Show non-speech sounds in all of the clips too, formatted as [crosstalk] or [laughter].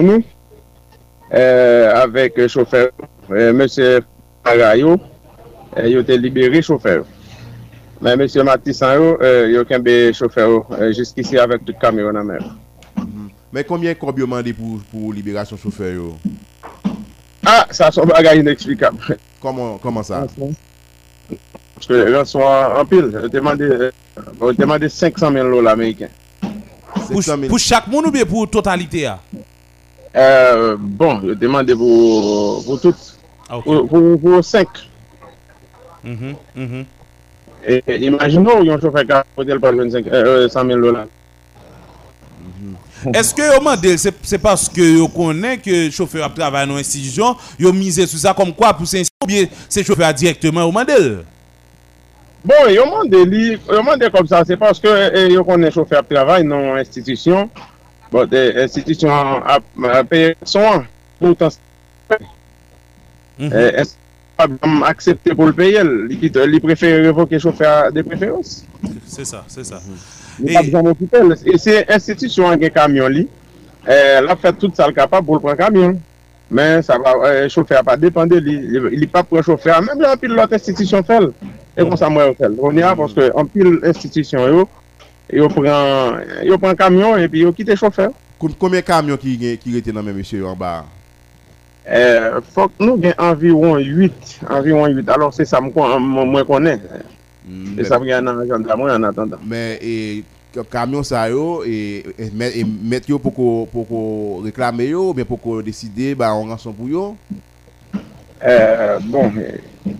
pour nous, euh, avec le euh, chauffeur, euh, M. Parayo, il a été libéré chauffeur. Mais M. Matissan, il a été chauffeur euh, jusqu'ici avec tout camion en mer. Mm-hmm. Mais combien combien demandé pour, pour libération chauffeur yo? Ah, ça sont bagage inexplicable. Comment comment ça? Parce que les gens sont en pile. Je demandé demandé 500 000 dollars américains. Pour, pour chaque monde ou bien pour totalité? Ah? Euh, bon, mm-hmm. yo demande pou tout. Pou 5. Imagino yon choufe ka potel pa 100 000 dolar. Eske yo mandel, se paske yo konen ke choufe ap travay nou institisyon, yo mize sou sa kom kwa pou se institisyon, se choufe a direktman yo mandel? Bon, yo mandel, yo mandel kom sa, se paske yo konen choufe ap travay nou institisyon, Bon, de institisyon apè son an, pou tan se. E se pa aksepte pou l'peyel, li prefere revoke choufer de preferans. Se sa, se sa. Li pa bjan mokipel. E se institisyon an gen kamyon li, la fè tout sa l'kapab pou l'pren kamyon. Men, sa va, choufer pa depande, li pa pren choufer, mèm la pil lot institisyon fel. E kon sa mwen fel. On y a, porske an pil institisyon yo, yo pran, yo pran kamyon, epi yo kite chofer. Kome kamyon ki, ki rete nan men monsye yo an ba? Eh, fok nou gen anviron 8, anviron 8, alor se sa mwen konen. Hmm, se sa mwen nan agenda mwen an atanda. Men, e, kamyon sa yo, e, e, e met yo pou ko reklame yo, ben pou ko deside, ba an ranson pou yo? Eh, bon, e,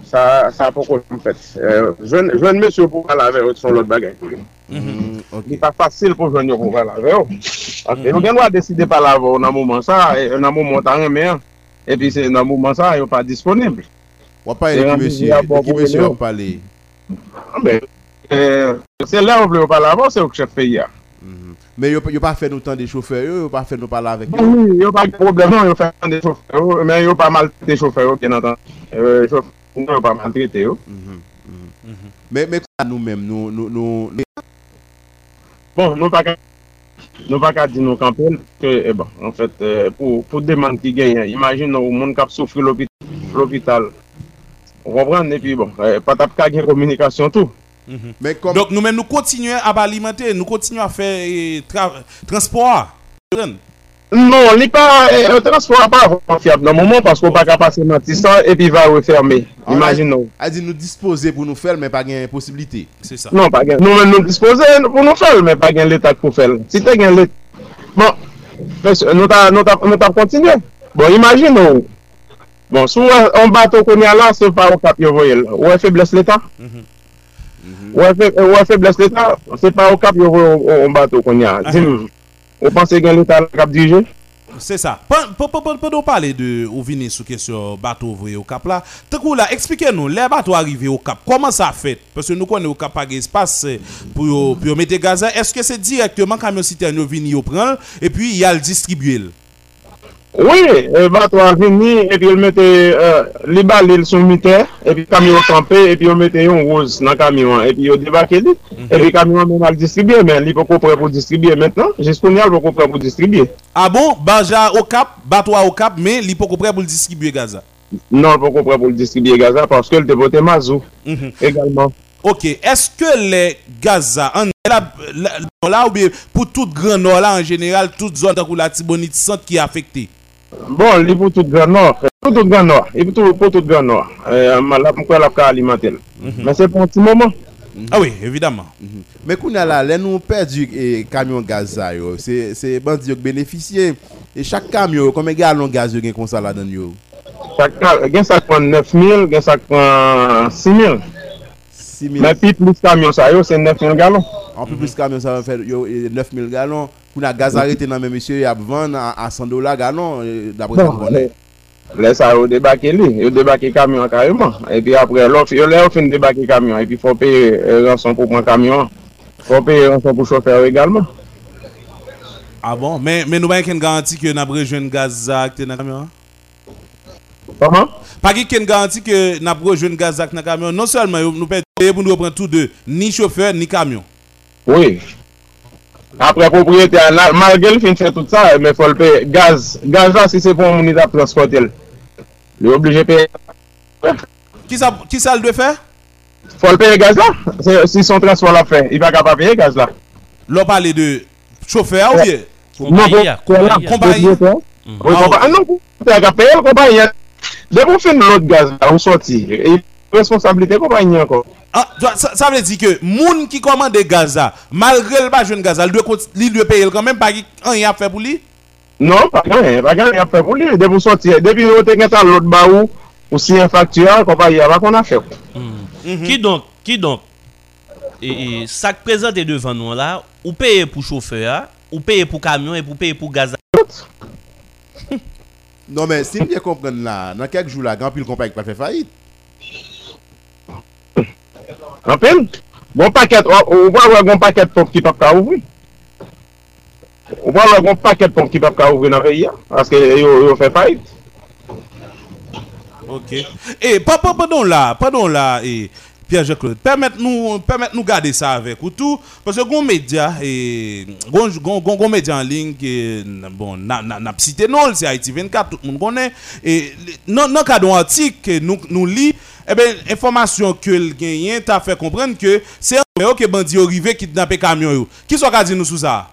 sa, sa pou ko mwen fet. Eh, Jwen monsye pou ala ve son lot bagay pou yo. Mm-hmm. Li pa fasil pou jwen yo pou vala ve yo. Yo gen wak deside pa la vo nan mouman sa, e, nan mouman tan reme an. E pi se nan mouman sa, yo pa disponible. Wap pa ah, e de ki mesye, de ki mesye wap pale? Se la wap le wap pale avon, se wak chef peyi an. Mm-hmm. Men yo pa fè nou tan de choufer yo, yo pa fè nou pala avèk yo? Mm-hmm, yo pa problem nan, yo fè tan de choufer yo, men yo pa maltrete choufer yo, gen nan tan. E, choufer yo pa maltrete yo. Mm-hmm. Men kon an nou men, nou... Bon, nou pa ka, nou pa ka di nou kampen, ke, eh bon, e ba, an fèt, euh, pou, pou deman ki genyen, imagine nou moun kap soufri l'opital, repran, epi bon, eh, patap ka gen komunikasyon tou. Mm -hmm. comme... Donc nou men nou kontinye ap alimenter, nou kontinye a fè eh, tra, transport. Non, li pa, eh, eh, e transfora pa avon fiab nan mouman, pasko pa kapase matisan, epi va referme, imagine nou. A di nou dispose pou nou fel, men pa gen posibilite. Non, pa gen, nou men nou dispose pou nou fel, men pa gen letak pou fel. Si te gen letak, bon, nou ta kontinye. Bon, imagine nou, bon, sou an bato konye ala, se pa ou kap yo voyel, ou e febles letak. Mm-hmm. Ou e febles letak, se pa ou kap yo voyel an bato konye ala. Vous pensez que l'état le cap dirigé? C'est ça. Pendant parler de ou venir sur question bateau ouvrier au cap là, expliquez-nous, les bateaux arrivés au cap, comment ça fait? Parce que nous connaissons au cap pas espace eh, pour yo- pour mettre gaz. Est-ce que c'est directement camion citerne yo vini yo prend et puis il le distribuer? Oui, bato an vini, epi yon mette li balil sou miter, epi kamyon kampe, epi yon mette yon rouse nan kamyon, epi yon debake li, epi kamyon men al distribye men, li pou koupre pou distribye maintenant, jiskoun yal pou koupre pou distribye. A ah bon, banja o kap, bato a o kap, men li pou koupre pou distribye Gaza? Non, pou koupre pou distribye Gaza, paske l te pote mazou, mhm. egalman. Ok, eske le Gaza an... La, la, la, la ou be pou tout gran nor la en general, tout zon takou la tibonit sant ki afekte? Bon, il est pour tout Grand Nord. Pour tout Grand Nord. Il est pour tout, Grand Nord. Euh, là, pourquoi la cas alimentaire. Mais c'est pour un petit moment. Ah oui, évidemment. Mais qu'on a là, là nous perdu et camion gaz ça yo, c'est c'est bandi qui bénéficier et chaque camion combien de gallons de gaz yo gen comme ça là dedans yo? Chaque cas, il y a ça prend 9 000, il y a ça qui prend 6 000. 6000 Mais puis plus camion ça, yo, c'est 9 000 gallons. en plus plus camion ça va faire yo et 9000 gallons. Qu'on a gaz arrêté dans monsieur il a vendre à, à 100 dollars gallon euh, d'après Bon, les, les ça, yo débarqué lui, yo débarqué camion carrément. Et puis après, là, yo fin débarquer camion. Et puis faut payer euh, rançon pour prendre camion. Faut payer rançon pour chauffeur également. Ah bon, mais, mais nous avons une garantie que nous avons rejoint gaz dans le camion hein? Comment? Pas qu'il y garantie que nous avons rejoint gaz dans le camion. Non seulement nous payons pour nous reprendre tous deux, ni chauffeur, ni camion. Oui. Apre propriyete anal, malge l fin fè tout sa, men folpe gaz, gaz la si se pon mouni da transporte l. Li oblije pe... Ki sa l dwe fè? Folpe gaz la, si son transport la fè, i va ka pa peye gaz non, la. Lò pale ah, non, de choufer ou ye? Kompany. Kompany. Anon pou te ka peye l kompany. De pou fin l lot gaz la, ou soti, responsabilite kompany anko. Ah, ça, ça veut dire que moun qui commande gaz là, malgré le pas jeune gaz, là, il doit, il doit payer quand même pas rien à faire pour lui? Non, pas rien, pas rien à faire pour lui. Dès vous sortir, depuis vous avez l'autre baou, ou si un facture, compagnie, va qu'on a fait. Qui donc, qui donc, et, et ça que présente devant nous là, ou payer pour chauffeur, ou payer pour camion et pour payer pour gaz. Non, mais si bien comprendre là, dans quelques jours là, grand pile compagnie pas fait faillite. Anpil, goun paket, ou wè wè goun paket pon ki pap ka ouvri. Ou wè wè goun paket pon ki pap ka ouvri nan peyi ya, aske yo fè fayt. Ok, e, eh, pa, pa, pa don la, pa don la, e, eh. Pierre-Jacques-Claude, permettez-nous permettez nous garder ça avec ou tout, parce que gon média, et gon, gon, gon, gon média en ligne, qui, bon, na, na cité non, c'est Haïti 24, tout le monde connaît, et dans le cas d'un article nous, nous lit, eh information que le gagnant t'a fait comprendre que c'est un ok bandit arrivé kidnapper camion. Qui soit dit nous sous ça?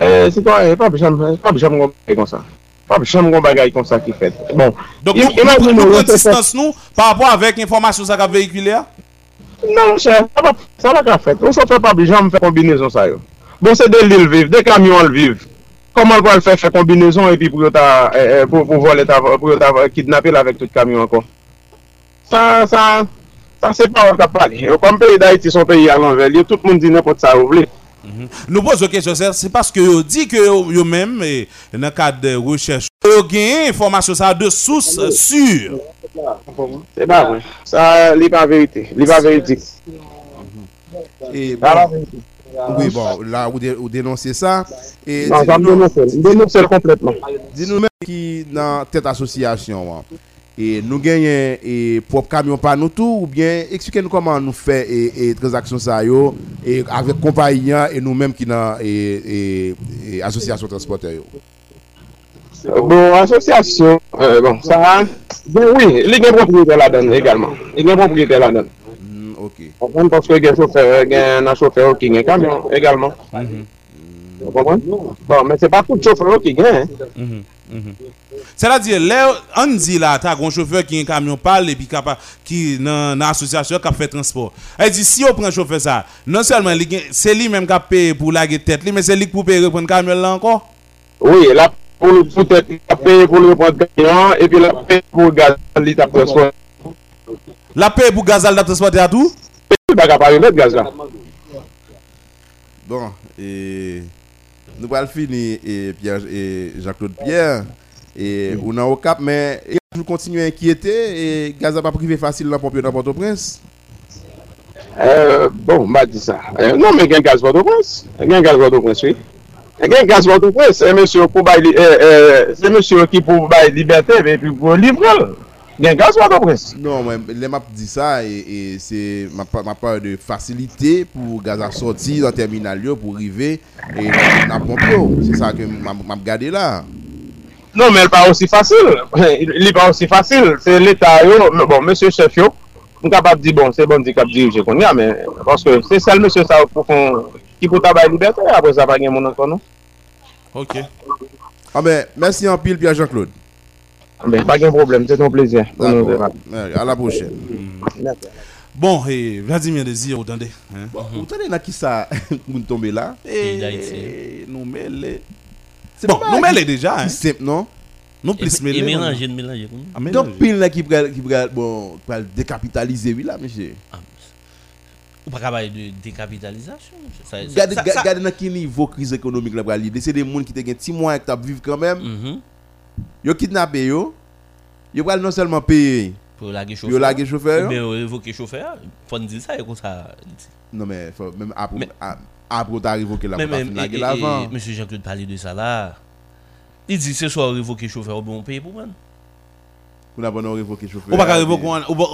Euh, c'est quoi, pas besoin pas besoin de faire comme ça. Pas besoin Pap chanm kon bagay kon sa ki fet. Bon. Donk nou kon distans nou par rapport avèk informasyon sa ka veykile a? Non, chè. Sa la ka fet. Ou sa fè pap janm fè kombinezon sa yo. Bon, se de l'il viv, de kamyon l'viv. Koman kwa l'fè fè kombinezon epi pou yo ta, eh, eh, pou vol et avè, pou yo ta kidnapil avèk tout kamyon kon. Sa, sa, sa se pa wak ap pale. Yo kom peyi da iti son peyi alon vel. Yo tout moun di ne pot sa ou vle. Mhm. Nou pose yo kesyon se, se paske yo di ke yo men, nan kade rechèche, yo genye informasyon sa de sous sur. Se ba wè, sa li pa verite, li pa verite. E ba verite. Oui, bon, là, vous, dénoncez ça. Et non, je dénonce complètement. Dis-nous même qui dans cette association, et nous gagnons et propre camion pas nous tout ou bien expliquez-nous comment nous fait et, et transaction ça yo et avec compagnie et nous-mêmes qui dans et, et, et association transporteur yo. Bon, association euh, bon, ça ben oui, il y a propriété là-dedans également. Il y a propriété là-dedans. Mm, OK. On parce que les chauffeurs, un chauffeur il qui a un camion également. Mm -hmm. Bon, mais c'est pas tout chauffeur qui gagne. Mm -hmm. C'est-à-dire, là, on dit là, t'as un chauffeur qui a un camion parle et puis qui dans l'association qui a fait transport. Elle dit, si on prend un chauffeur ça, non seulement c'est lui-même qui a payé pour la tête, li, mais c'est lui qui peut payer pour le camion là encore. Oui, là, pour le peut-être, il a payé pour le camion et puis il a payé pour le gaz, il a transport. La paye pour gazal de transporter à tout? Il pas gaz là. Bon, et nous allons finir et Pierre et Jean-Claude Pierre et on a au cap mais nous continuons à inquiéter et gaz a pas privé facile dans pompier dans Port-au-Prince? Euh, bon, m'a dit ça. Euh, non, mais il y a un gaz Port-au-Prince. Il y a un gaz Port-au-Prince, oui. Il y a un gaz Port-au-Prince. C'est monsieur, pour bailler, euh, c'est monsieur qui pour bailler liberté et puis pour livrer. Il y a un gaz Port-au-Prince. Non, moi les m'a dit ça et, et c'est ma ma part de facilité pour gaz à sortir dans le terminal pour arriver et dans pompier. C'est ça que m'a m'a regardé là. Non men, el pa osi fasil. [laughs] Li pa osi fasil. Se l'Etat yo, bon, M. Chef yo, m kapap di bon, se bon di kap dirije kon ya, men, paske se sel M. sa pou fon, ki pou tabay liberté, apre sa pa gen moun ankon nou. Ok. A men, mersi an pil, Pia Jean-Claude. Ah, a men, pa gen problem, se ton plezyen. A la pochè. Mm. Bon, [laughs] eh, Vladimir Dezir, ou tande? Ou tande na ki sa moun tombe la? E, nou men le... Bon, pas nous mêlés déjà. Hein? C'est simple non? Nous plus Et mêlés. mélanger, mélanger. Ah. Donc pile là qui pral qui pral bon pral décapitaliser oui là monsieur. Ou pas capable de décapitalisation. Ça- ça- Gardez ça- ça- gardez dans quel niveau crise économique là pral lider? C'est des gens qui te gen 6 mois qui t'a vivre quand même. Mhm. Yo kidnappé yo. Yo pral non seulement payer, Pour la yo chauffeur. laguer chauffeur. Mais yo. révoquer chauffeur, faut dire ça et comme ça. Non mais faut même après après finir et- laguer et- l'avant. Monsieur Jean-Claude parlait de ça là. Il dit ce soir révoquer chauffeur, bon, on paye pour moi. Pour n'a pas nous révoquer chauffeur. Arriver qu'on ou pas-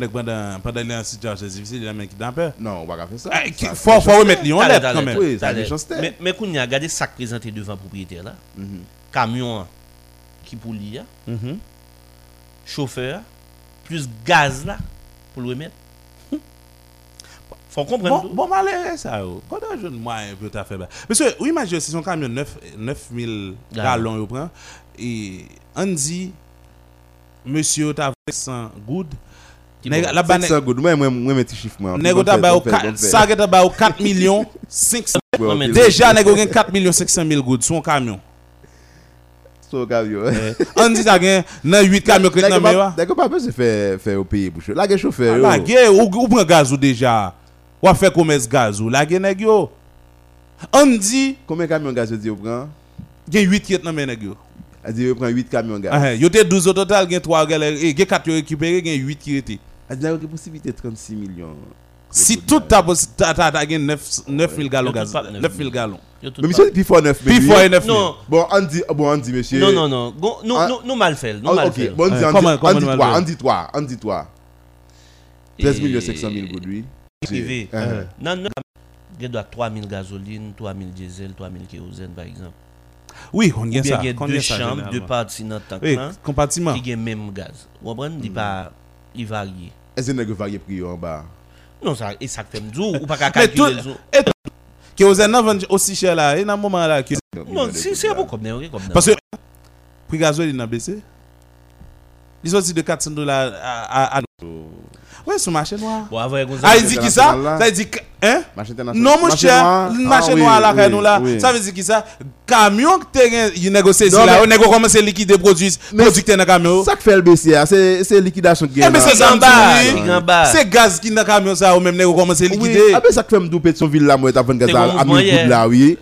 est pendant pendant les situations difficiles, la main qui peur. Non, on va pas faire ça. Qui- Ça, Faut remettre Lyon T'as lettre quand t'as même. Oui, ça a T'as des l'air. chances, t'es. Mais, mais qu'on y a regardé ça présenté devant propriétaire là. Mhm. Camion qui pour lui, hein. Mhm. chauffeur, plus gaz là, pour le mettre. Faut Bon, comprendre. tout. bon, malheureux ça. yo. Quand un jeune moyen peut tout fait. bas. Monsieur, oui, imagine si son camion 9 9000 Ah. gallons yo prend et on dit monsieur t'a 100 good. Qui Nèg- bon. La banane 500 good. Moi, moi, moi, mes petits chiffres, moi. Nèg Bon ta fait, ba bon au fait, bon fait. ça ta ba au 4 millions 500 Ouais, Non, ok, mais ok. Déjà gen 4 millions 500 000 good son camion. So, camion. On dit nan 8 camions que. D'accord, pas besoin de faire au pays pour chaud. Là, il y a chauffeur. ge ou ou prend gaz ou déjà. Ou a fait commerce gaz ou la gen yo? On dit Combien de camions gaz vous prend gen 8 qui nan men nèg yo. Dit, vous prenez 8 camions gaz. Ah, Yo te 12 au total, gen 3 gel, et gen 4 yo récupéré, gen 8 qui étaient. Elle dit, vous avez possibilité de 36 millions. Si tout ta possi- ta ta ta gen 9 9000 gallons Yo gaz, pas 9 9000 gallons. Yo Mais monsieur, puis fois 9 Puis fois 9000. Non, Bon, on dit, bon, on dit, monsieur. non, non, non. Nous, Ah. nous, nous mal fait. Nous Ah, mal ok, fait. bon, on dit, on comment- dit, comment on dit nous toi, allons on dit toi, on dit toi. 13 Et- millions 500 000 good, oui. Privé. Non, non. Il doit 3000 gasoline, 3000 diesel, 3000 kérosène par exemple. Oui, on Ou gen bien ça. il y a on deux gen ça chambres, deux généralement. parties dans le tank Oui, compartiment. qui ont même gaz. Vous comprenez? Il pas il varie. Est-ce que vous varier prix en bas? Non, ça, et ça fait m'dou, ou pas qu'à [laughs] Mais tout, calculer le jour. et tout, avez vendu aussi cher là, et dans le moment là, que- Non, c'est c'est bon comme ça, ok, comme ça. parce que prix gasoil il a baissé. Ils ont dit de 400 dollars à, à, à... Ouais, sur le marché noir. Bon, avant, il Ah, il dit qui ça? Ça veut dire que, hein? Marché international. Non, mon cher, noir. le marché Ah, noir là, oui, nous là, oui. ça veut dire qui ça? Camion que t'es il négocie Non, là, mais- on négocie commencer à liquider produits, Mais- producteurs dans le camion. Ça qui fait le BCA, c'est c'est liquidation qui Eh, mais c'est en bas, il est. C'est gaz qui dans le camion ça, ou même négocie commencer à Oui, liquider. ah ben ça qui fait me douper de son ville là, moi, t'as 20 gaz C'est à bon à mouvement 1000 hier. gouttes là, oui.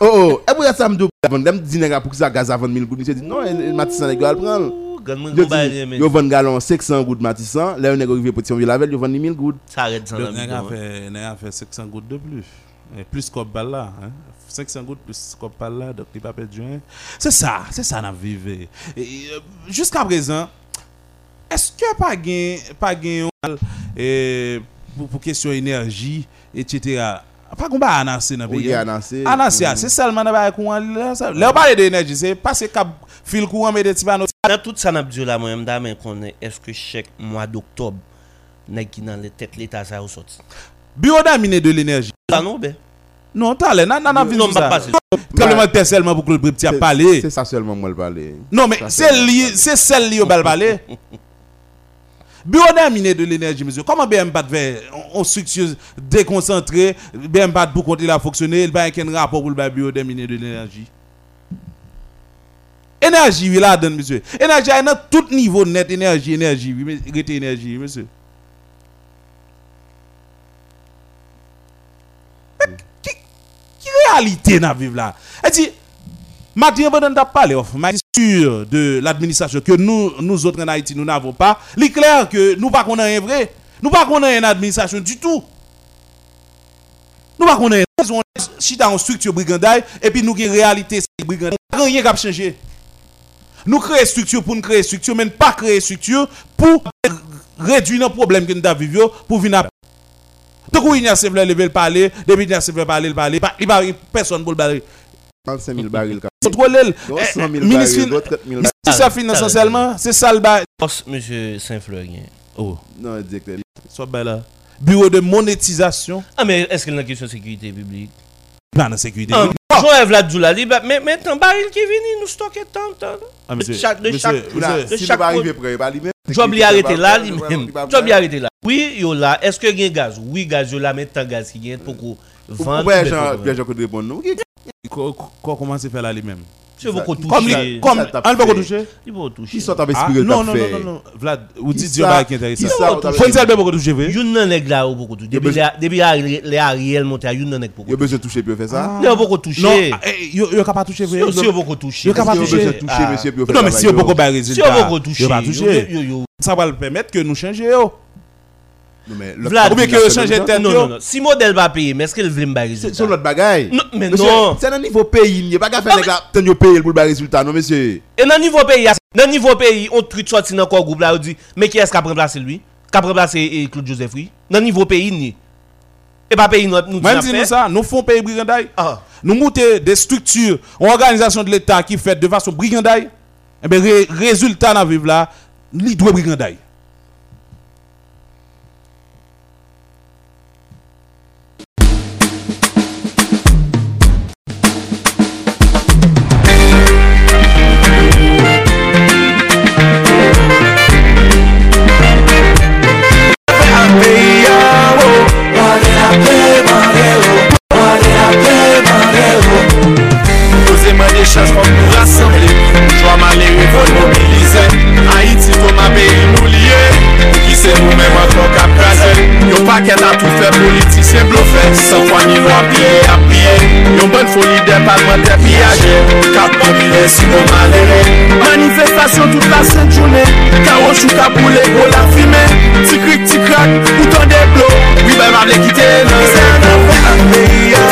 Oh, oh, et puis ça me doupe avant, dem dit nèg pour que ça gaz à 20 000 gouttes, il dit non, Matissan nèg va le prendre. Yo vend galon 500 gouttes Matissan, là nèg arrivé pour son ville avec, yo vend 1000 gouttes. ça arrête la nèg a hein. fait, nèg a fait 500 gouttes de plus. Et plus qu'on balle là. Hein? 500 gouttes plus qu'on balle là, donc il pas perdu. Hein? C'est ça, c'est ça vivre. Et, euh, Jusqu'à présent, est-ce que pas gain, pas gain euh, pour, pour question énergie, etc. Pas qu'on va annoncer dans le pays. hein? a annoncé. Annoncé, c'est seulement dans le ça- là, on parle d'énergie, c'est passer cap fil courant, mais des panneaux. Dans tout ça, n'a là, moi, qu'on est, est-ce que chaque mois d'octobre, nèg qui dans les têtes l'État, ça a sorti. Bureau d'aminé de l'énergie. Ça non, ben. Non, t'as l'air, non, non, non, Non, ça. terre seulement pour que le petit a C'est- parlé. C'est ça seulement moi le parler. Non, mais c'est c'est- lié, c'est celle liée au bal parler. [laughs] Bureau d'aminé de l'énergie, monsieur. Comment BM4 fait? En structure déconcentrée, BM4 pour continuer à fonctionner, il va y avoir un rapport pour le bureau d'aminé de l'énergie. Énergie, oui, là, donne, monsieur. Énergie, il y a tout niveau net, énergie, énergie, mais rete énergie, monsieur. Qui, qui réalité n'a vivre là? Elle dit, Mathieu Van t'a parlé, of, mais sûr de l'administration que nous, nous autres en Haïti, nous n'avons pas. Il clair que nous pas qu'on un vrai. Nous pas qu'on une administration du tout. Nous pas qu'on une chita en structure brigandaille et puis nous qui réalité c'est brigandaille. Rien qui a changé. Nous créons structure pour nous créer structure, mais pas créer structure pour réduire le problème que nous avons vécu pour venir à Tant qu'il y a lever le parler, depuis il y a parler, le parler, il n'y a personne pour le parler. 35 000 barils. Contrôler le D'autres 100 000 eh, ministre barils, d'autres 30 000 barils. si ça finance essentiellement, c'est ça le bail. Boss, monsieur Saint-Fleurien. Oh, Non, directeur. soit belle là. Bureau de monétisation, Ah, mais est-ce qu'il y a une question de sécurité publique? Plan de sécurité. Ah, Jean-Yves Ladjoula, li, bah, mais maintenant, baril qui est venu, nous stocker tant, tant. Ah, monsieur, de chaque- de monsieur, chaque- monsieur, de Si chaque arriver près, pas lui-même. Job li arrêté là, li Il même. va- Job li arrêté là. Oui, yo là, est-ce que gen gaz? Oui, gaz yo là, mais tant gaz qui gen pour qu'on vende. pouvez, ou Jean, bien Pierre Jacques répond non. Commence à faire là lui-même? Si vous Comme Comme, toucher, li- comme, ça t'a on ne peut pas fait. toucher il va toucher. Qui sont avec Ah, Spirit non, non, non, non, Vlad, ou dit Dieu qui est intéressant. ça, on t'a Faut fait- ne pas beaucoup toucher, vrai? Yon nan nèg là ou beaucoup toucher. Depuis les Ariel monté, nan nèg Il y a beaucoup. besoin de toucher pour faire ça. Il y a beaucoup Non, capable toucher, Si si capable Est-ce qu'il y a toucher. Ah. monsieur, pour faire Non, mais si yo yo? beaucoup ba Si yo résultat, pas yo- toucher. yo- yo- Ça va le permettre que nous changions. Vlad, ou bien que changer tête. Non, non, non. Si modèle va payer, mais est-ce qu'il veut me résultat? C'est l'autre bagaille. Non, mais non. C'est dans niveau pays, il n'y a pas qu'à faire les gars, tenir payer pour le résultat, non, monsieur? Et dans niveau pays, dans niveau pays, on tweet sorti dans le groupe là, on dit, mais qui est-ce qui a remplacé lui? Qui a remplacé eh, Claude Joseph, oui? Dans niveau pays, ni. Et pas pays, nous. Même si nous ça, nous faisons payer brigandaille. Ah. Nous montons des structures, une organisation de l'État qui fait de façon brigandaille. Et eh bien, résultat dans la vie là, il doit brigandaille. paket a tou fe politisyen blofe San kwa nivou apiye apiye Yon bon foli de palman te piyaje Kap mobile si bon malere Manifestasyon tout la sen jounen Karo chou ka boule go la fime Ti krik ti krak, bouton de blo Wibe mable kite le Se nan fe apiya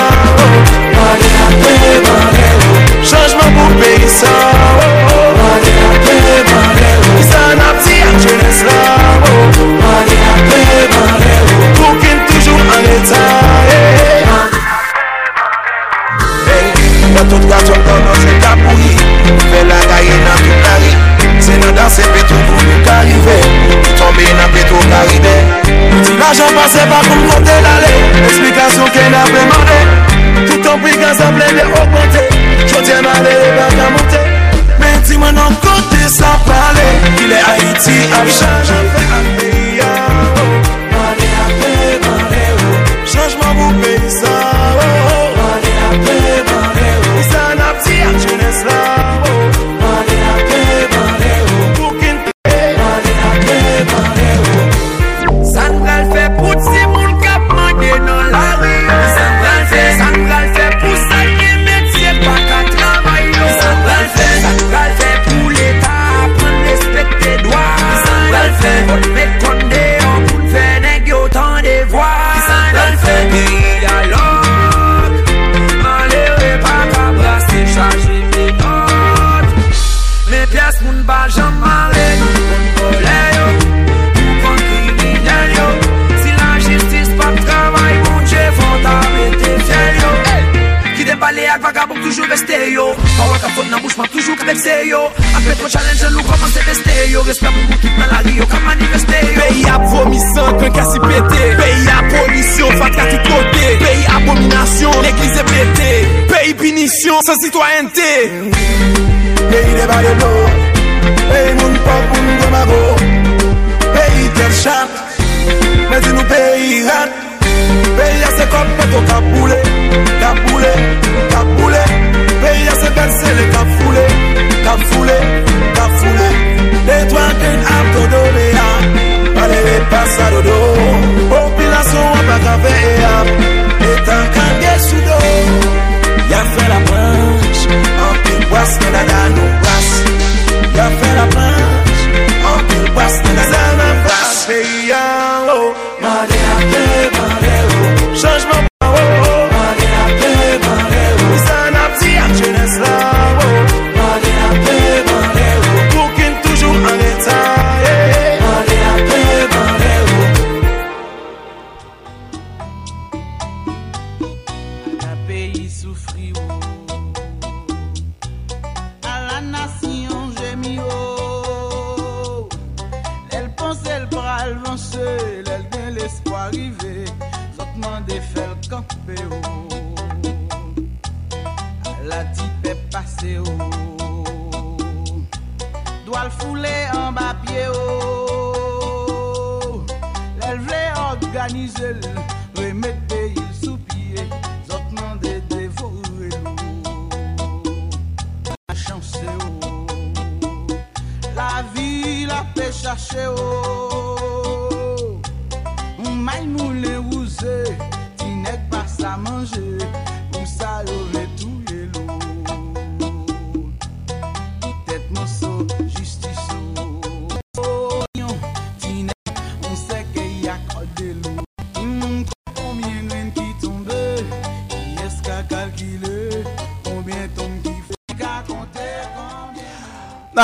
Mane apiye mane Chanjman pou peyi sa Mane apiye mane Sa nan pti Kouye nan petro karide Ti l'ajan pase pa koum kote l'ale Tout pri ple de augmente Jotye nan le bak a monte Men ti mwen an sa pale Ki le Haiti chanje Fè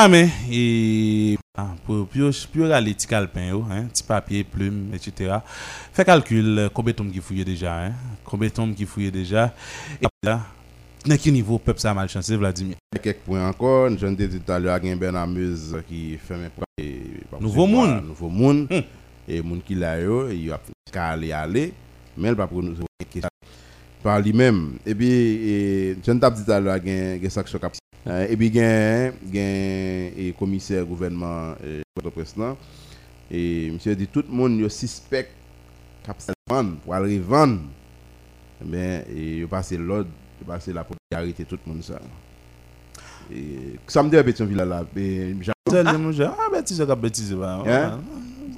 la men, e, ah, pou yo rale ti kalpen yo, hein, ti papye, plume, etc. Fè kalkul, euh, koube tom ki fouye deja, koube tom ki fouye deja, e la, nan ki nivou pep sa malchansi, Vladimir? Kek pou ankon, jen de dit alyo agen ben amuz ki fèmè pou... Nouvo moun? Nouvo moun, hmm. e moun ki la yo, e yo ap ka ale ale, men pa pou nou se wè kek par li men. E pi, e, jen tap dit alyo agen, gen sak chok ap Euh, Et puis, il y a un commissaire gouvernement euh, de président. Et monsieur dit tout le monde yo suspect vendre pour aller vendre. Mais il passe l'ordre, il passe la popularité tout le monde ça. Et ça me dit à Pétionville là, ah bêtise bêtise. Hein?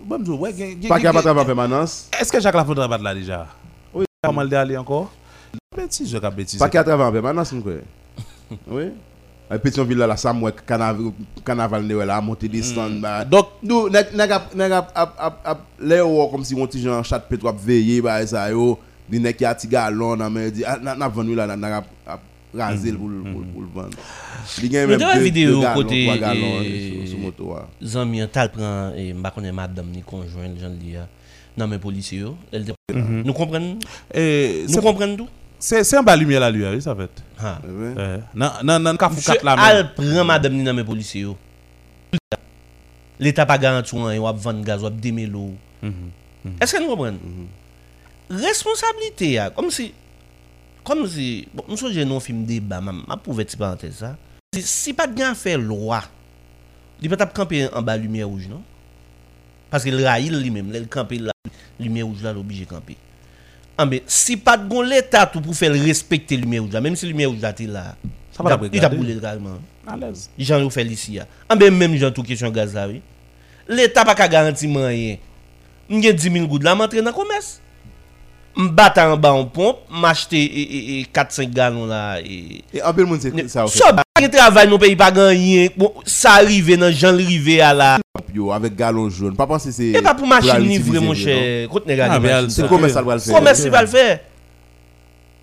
Pas qu'il n'y a gen- pas en permanence, Est-ce que Jacques Lafont travaille là déjà? Oui. Comment le aller encore Bêtise bêtise. pas qu'il a de travail en permanence. Oui. Pétionville là, ça moi carnaval carnaval ne là monter descendre bah. Donc nous les ou comme si mon petit Jean chat pétro ap veiller bah ça yo, di nèg qui a ti galon dans mais dit ah, n'a n'a vendu là ap raser pour le vendre. Mais même dans la deux- vidéo côté, sur- moto. an tal pran, e mba konen madame ni konjouen, jan li ya, nan men polisye yo. El te... Mhm. C'est- un bas lumière la lui, oui, ça fait. Kafou Mse kat la al pran madame ni nan men polisye yo. L'Etat pa garantou an, wap vande gaz, wap demelo. Mhm. Eske nou kompren? Responsabilite ya, kom si, kom si, bon, mso jen nou film deba, ma, ma pouve ti parantez sa. Si, si pat gen fè lwa, li pat ap kampe an ba lumière rouge, non? Paske l ra il li menm, l kampe la lumière rouge la l'oblige kampe. Ambe, si pat gon l'Etat tout pou fè l respekte lumière menm si lumière rouge Ça va la il brigader. boule carrément. À l'aise. Jan yo fè lisi ya. Ambe menm jan tou kesyon gaz la, oui. L'Etat pa ka garanti man yen. Mgen 10 000 goud la, m'entre nan komès. M'bata an ba an pompe, m'achete e, e, e 4-5 galon la. E... Et en peu le monde c'est ça. Ba gen travay nou peyi pa ganyen. Bon, sa arrive nan jan rive a la. Yo avec galon jaune. Pas penser c'est E pa pou machin la livre utiliser, mon ne Ah, C'est comment ça va le faire Komès si va l fè.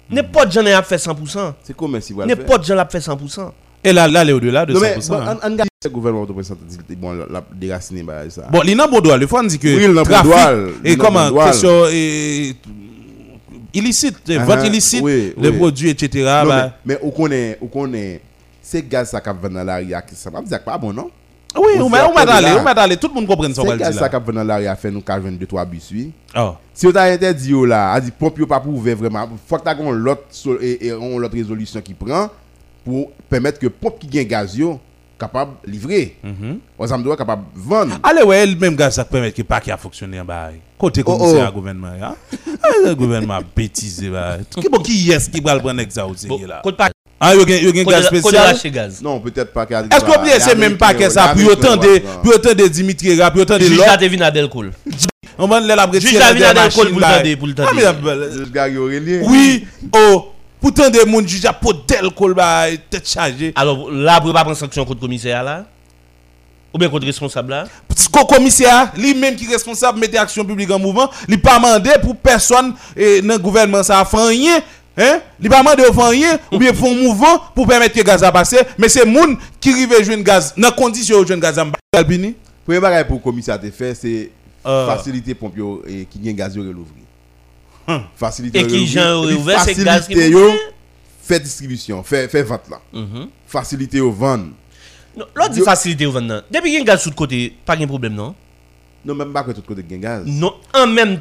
Ne pot jan ap fè 100%. C'est comment ça va le faire pot jan ap fè 100%. Et là là aller au-delà de Non mais 100%. bon, hein. on on garde le gouvernement de président dit bon la déraciné bah ça. Bon, li nan bon doigt, le on dit que Oui, il trafic il et comment question et illicite, Uh-huh, vente illicite, oui, les produits etc. Bah, mais, mais on connaît, on connaît, c'est gaz ça qui vient dans l'arrière, qui ça va dire pas bon non? oui, on on fait m'a on m'a appel d'aller, là. on m'a d'aller, tout le monde comprend ça on va C'est le gaz dire ça là. qui vient dans l'arrière fait nous 22 3 bus oui. Oh. Si on t'a interdit yo là, a dit pompe yo pas pour ouvrir vraiment, faut que t'as une l'autre sol- et, et on l'autre résolution qui prend pour permettre que pompe qui gagne gaz yo capable livrer. Mhm. On s'en doit capable vendre. Allez ouais, le même gaz ça permet que pas qui a fonctionné en bas. Côté Oh, commissaire oh. à gouvernement hein. [laughs] Ah, Le gouvernement bêtise. Qui bon qui est qui va le prendre ça aussi Bon, là? kote pa, Ah yo gen yo gen gaz spécial? lache gaz. Non, peut-être pas qu'à Est-ce qu'on peut c'est même pas que ça? Pour autant de pour autant de Dimitri pour autant de l'autre. te vin a del kol. On va le la Juj la vin a del kol pou l'tande, pou l'tande. Le gars yo relé. Oui, oh, pourtant des moun juge à pot tel kol ba tête chargée. Alors, la pou pa pren sanksyon kote komiser la? Ou bien kote responsable la? Ko commissaire, lui même qui est responsable mettre action publique en mouvement, il pas mandé pour personne et dans le gouvernement ça a fait rien. Hein? Il pas au faire rien ou bien font mouvement pour permettre que gaz a passer, mais c'est moun qui rive joindre gaz dans condition de joindre gaz en Albini. Premier bagage pour le commissaire te fait c'est Euh. faciliter pompe yo et qui gagne gaz yo relouvrir. Faciliter Et qui puis ouvert, c'est gaz qui faciliter pou yo fè. fait distribution, fait fait vente là. Faciliter yo vendre. Non, Lò di Yo- fasilite ou ven nan. Depi gen gaz sou de kote, pa gen problem non? Non même pas que tout côté gagne gaz. Non, en même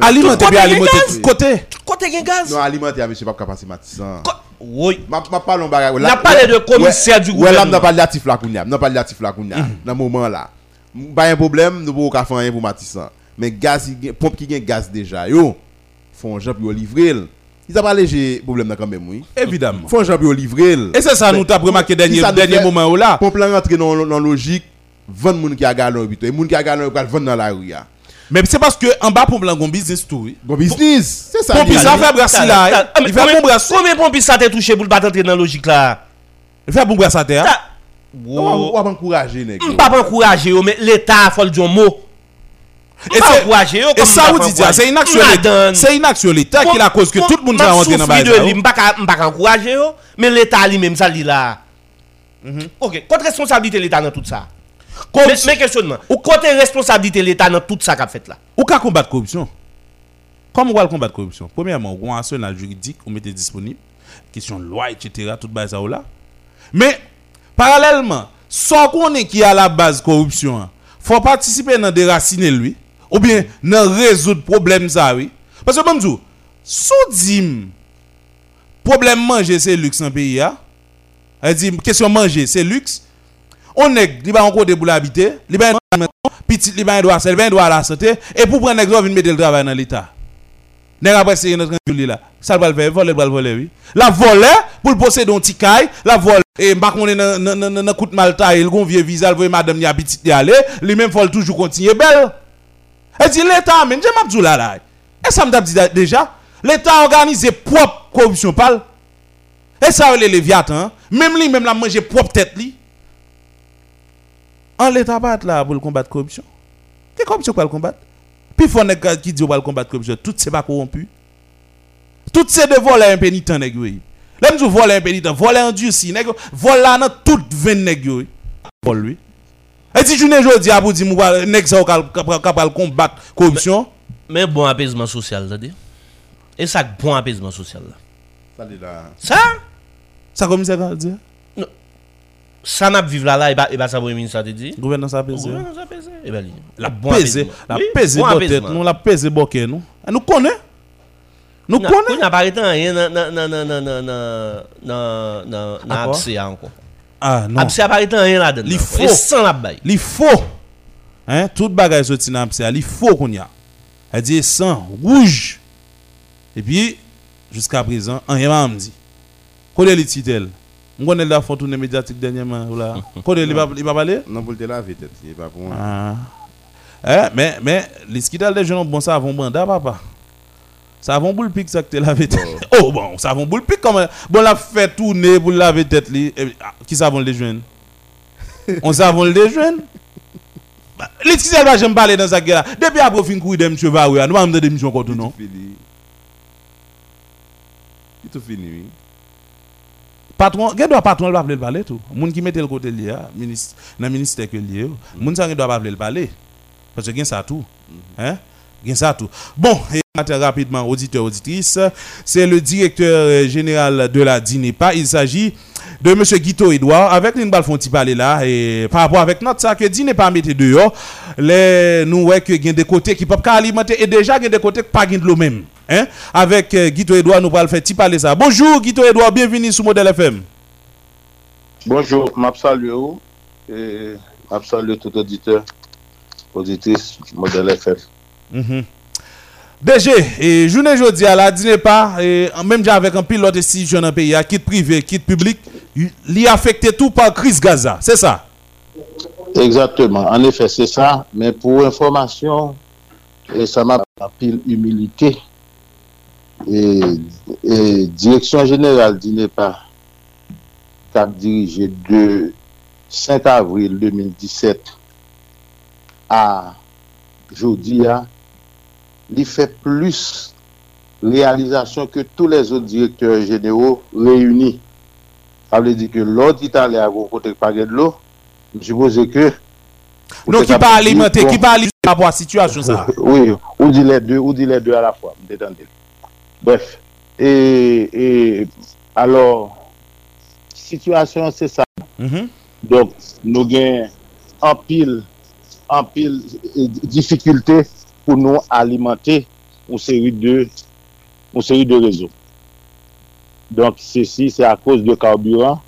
Alimenter côté alimenter gaz. tout côté. gen gaz? Non alimentaire monsieur pas capable passer matissan. Ko- Oui. Ma ma parlon bagage. N'a parlé de commissaire du Ouais, là gouvernement. n'a pas de latif là kounya, n'a pas de latif là kounya. Dans moment là. Pas un problème, nous pouvons pas faire rien pour matissan. Mais gaz pompe qui gagne gaz déjà yo. Font gens pour livrer. Ils ont pas léger problème quand même oui. Évidemment. Font gens pour livrer. Et c'est ça nous t'a remarqué dernier Si ça nous dernier fait- moment là. Pompe là rentre dans dans logique, vendre moun qui a galon. Et moun qui a galon va vendre dans la rue. Mais c'est parce que en bas pour blanc gon business tout. Bon business, c'est ça. Pompe, lié. ça fait brasser là. Ah, mais Il fait combien- bon brasser. Combien pompis ça te touché pour le pas entrer dans la logique là? Il fait bon brasser à terre. Ça- On Wow. va encourager nèg. yo. Mpa pa encourager yo, mais l'État faut le dire un mot. Et c'est- encourager yo Et comme ça vous pa dit ça, c'est une action l'État. C'est une action l'État qui la cause que tout le monde va rentrer dans mpa ka mpa ka encourager yo, mais l'État lui-même ça li là. Ok, kote responsabilite l'Etat nan tout sa? Kom- Men men kestyonman, kote responsabilite l'Etat nan tout sa kap fet la? Ou ka combattre corruption? Comme on va combattre corruption? Premièrement, on a un arsenal juridique, on mettait disponible, question de loi, etc. Tout ça ou là. Mais, parallèlement, sans qu'on est qui à la base corruption, hein, faut participer dans déraciner lui, ou bien dans résoudre problème ça, oui. Parce que, tout, sous dim, problème manger, c'est luxe en pays, hein? Elle dit, question manger, c'est luxe. On est, il va encore pour l'habiter, il va petit, il va droit, il va droit à la santé, et pour prendre l'exemple, il mettre le travail dans l'État. Nèg après c'est notre tranquille là. Ça va le faire, voler, va le voler oui. La voler pour le posséder un petit caille, la voler et pas qu'on est dans dans coup de malta, il gon vieux visa, voyer madame ya petit y aller, lui même faut toujours continuer belle. Et dit l'état men, j'aime abdou là là. Et ça me dit déjà, l'état organise propre corruption parle. Et ça les Léviathan, même lui même la manger propre tête li en l'état pas là pour le combattre corruption. Qui corruption pour le combattre? Puis il faut qui dit pour le combattre corruption. Tout c'est pas corrompu. Tout c'est de voler impénitent, nèg oui. Là nous voler impénitent, voler endurci, nèg voler là dans toute veine nèg oui. Pour lui. Et si je ne veux dire à vous dire nèg ça capable combattre corruption. Mais, bon apaisement social, ça dit. Et ça bon apaisement social là. Ça dit là. Ça Ça commence à dire? ça n'a pas vivre là, là, et pas bah, ça, premier ministre, te dit. Gouvernance a pesé. Gouvernance a pesé. Eh et bien, la pesé. La pesé dans tête, nous, la pesé boquet, nous. Ah, nous connaissons. Nous connaissons. Nous n'avons pas arrêté rien dans l'APSA encore. Ah non. L'APSA n'a pas arrêté rien là-dedans. Il faut. sans la baille. Il faut. Hein, tout bagage sorti dans l'APSA, il faut qu'on y a. Elle dit sang, rouge. Et puis, jusqu'à présent, rien m'a dit. Quand elle est on connaît la photo médiatique dernièrement là. [laughs] Connais il va il va parler? Non, pour le laver tête, c'est pas pour moi. Ah. Eh, mais mais les skidal des gens bon savon banda papa. Savon boule pic ça que tu laver tête. Oh [laughs] bon, savon boule pic comment bon la fait tourner pour laver tête li Eh, ah, qui savon les jeunes? [laughs] On savon les jeunes? Bah, Les skidal va j'aime parler dans ça là. Depuis après fin courir dem cheval nous va me démission encore tout non. Fini. Il tout fini, oui. Patron, gen do a patron l pa vle l pale tou. Moun ki mette l kote li ya, minist, nan minister ke li e yo, mm. moun sa gen do a pa vle l pale. Pase gen sa tou. Hein? Gen ça tout. Bon, et rapidement, auditeur, auditrice, c'est le directeur général de la DINEPA. Il s'agit de M. Guito Edouard. Avec une balle font parler là, et par rapport avec notre ça que DINEPA mettait dehors, les, nous, ouais, que y a des côtés qui peuvent pas alimenter, et déjà, il y a des côtés qui pas de l'eau même. Hein? Avec euh, Guito Edouard, nous allons faire petit parler ça. Bonjour Guito Edouard, bienvenue sur Modèle FM. Bonjour, m'a salué ou et m'a salué tout auditeur, auditrice, modèle FF. Mhm. DG, et journée jeudi à la dîner pas, et en même temps avec un pilote institution dans le pays, à quitte privé, quitte public, il affecté tout par crise Gaza, c'est ça? Exactement, en effet, c'est ça. Mais pour information, et ça m'a pile humilité. E, e, direksyon jeneral di NEPA kap dirije de 5 avril 2017 a jodi a li fe plus realizasyon ke tou les ot direktyor jenero reyouni. Fable di ke lot itale a gwo kotek paget lo, msipose ke... Non ki pa alimenter, ki pa alimenter apwa situasyon sa. Oui, ou di le de, ou di le de a la fwa, mdetande. Bref, et, et alors, situasyon se sa. Mm -hmm. Donk nou gen anpil, anpil difikulte pou nou alimante ou seri de, de rezo. Donk se si se a kouz de karburant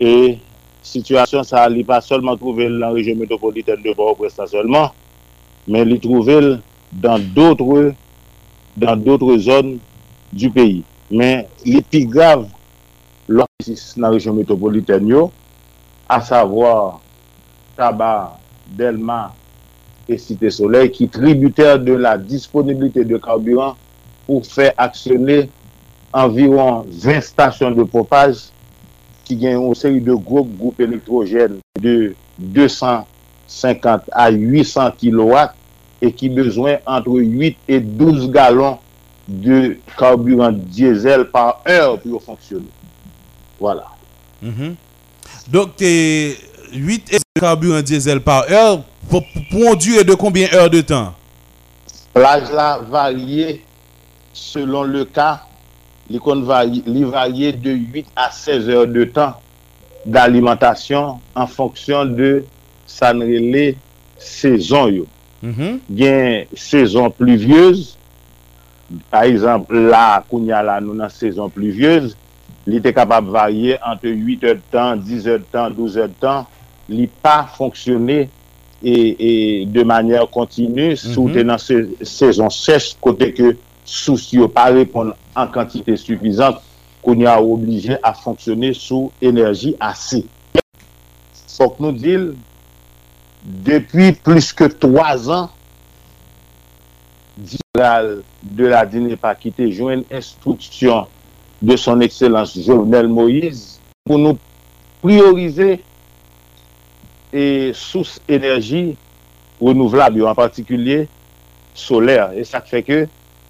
e situasyon sa li pa solman trouvel nan reje metropolitane de Port-au-Prince sa solman, men li trouvel dan doutre dan doutre zon du peyi. Men, li pi grav lopis nan rejyon metropoliten yo, a savwa Tabar, Delma et Cité Soleil ki tributèr de la disponibilité de carburant pou fè aksyonè environ 20 stasyon de propage ki gen yon seri de groupe groupe elektrogène de 250 a 800 kW et ki bezwen entre 8 et 12 galons de karburant diesel par heure pou yo fonksyonne. Voilà. Mm -hmm. Donc, t'es 8 heures de karburant diesel par heure pou an dure de konbien heure de tan? Plaj la varié selon le ka li varié de 8 a 16 heures de tan d'alimentasyon an fonksyon de sanrele sezon yo. Mm -hmm. Gen sezon pluvieuse Par exemple, la, kounya la nou nan sezon pluvieuse, li te kapab varye ante 8 et tan, 10 et tan, 12 et tan, li pa fonksyonne e, e de manyer kontinu sou mhm. te nan se, sezon sech kote ke sou si yo pa repon an kantite sufizante kounya ou oblije a fonksyonne sou enerji ase. Fok nou dil, depi plus ke 3 an, de la Dinepakite jwen instruksyon de son ekselans Jovenel Moïse pou nou priorize e mhm. sous enerji renouvelab yo an partikulye soler. E sak fe ke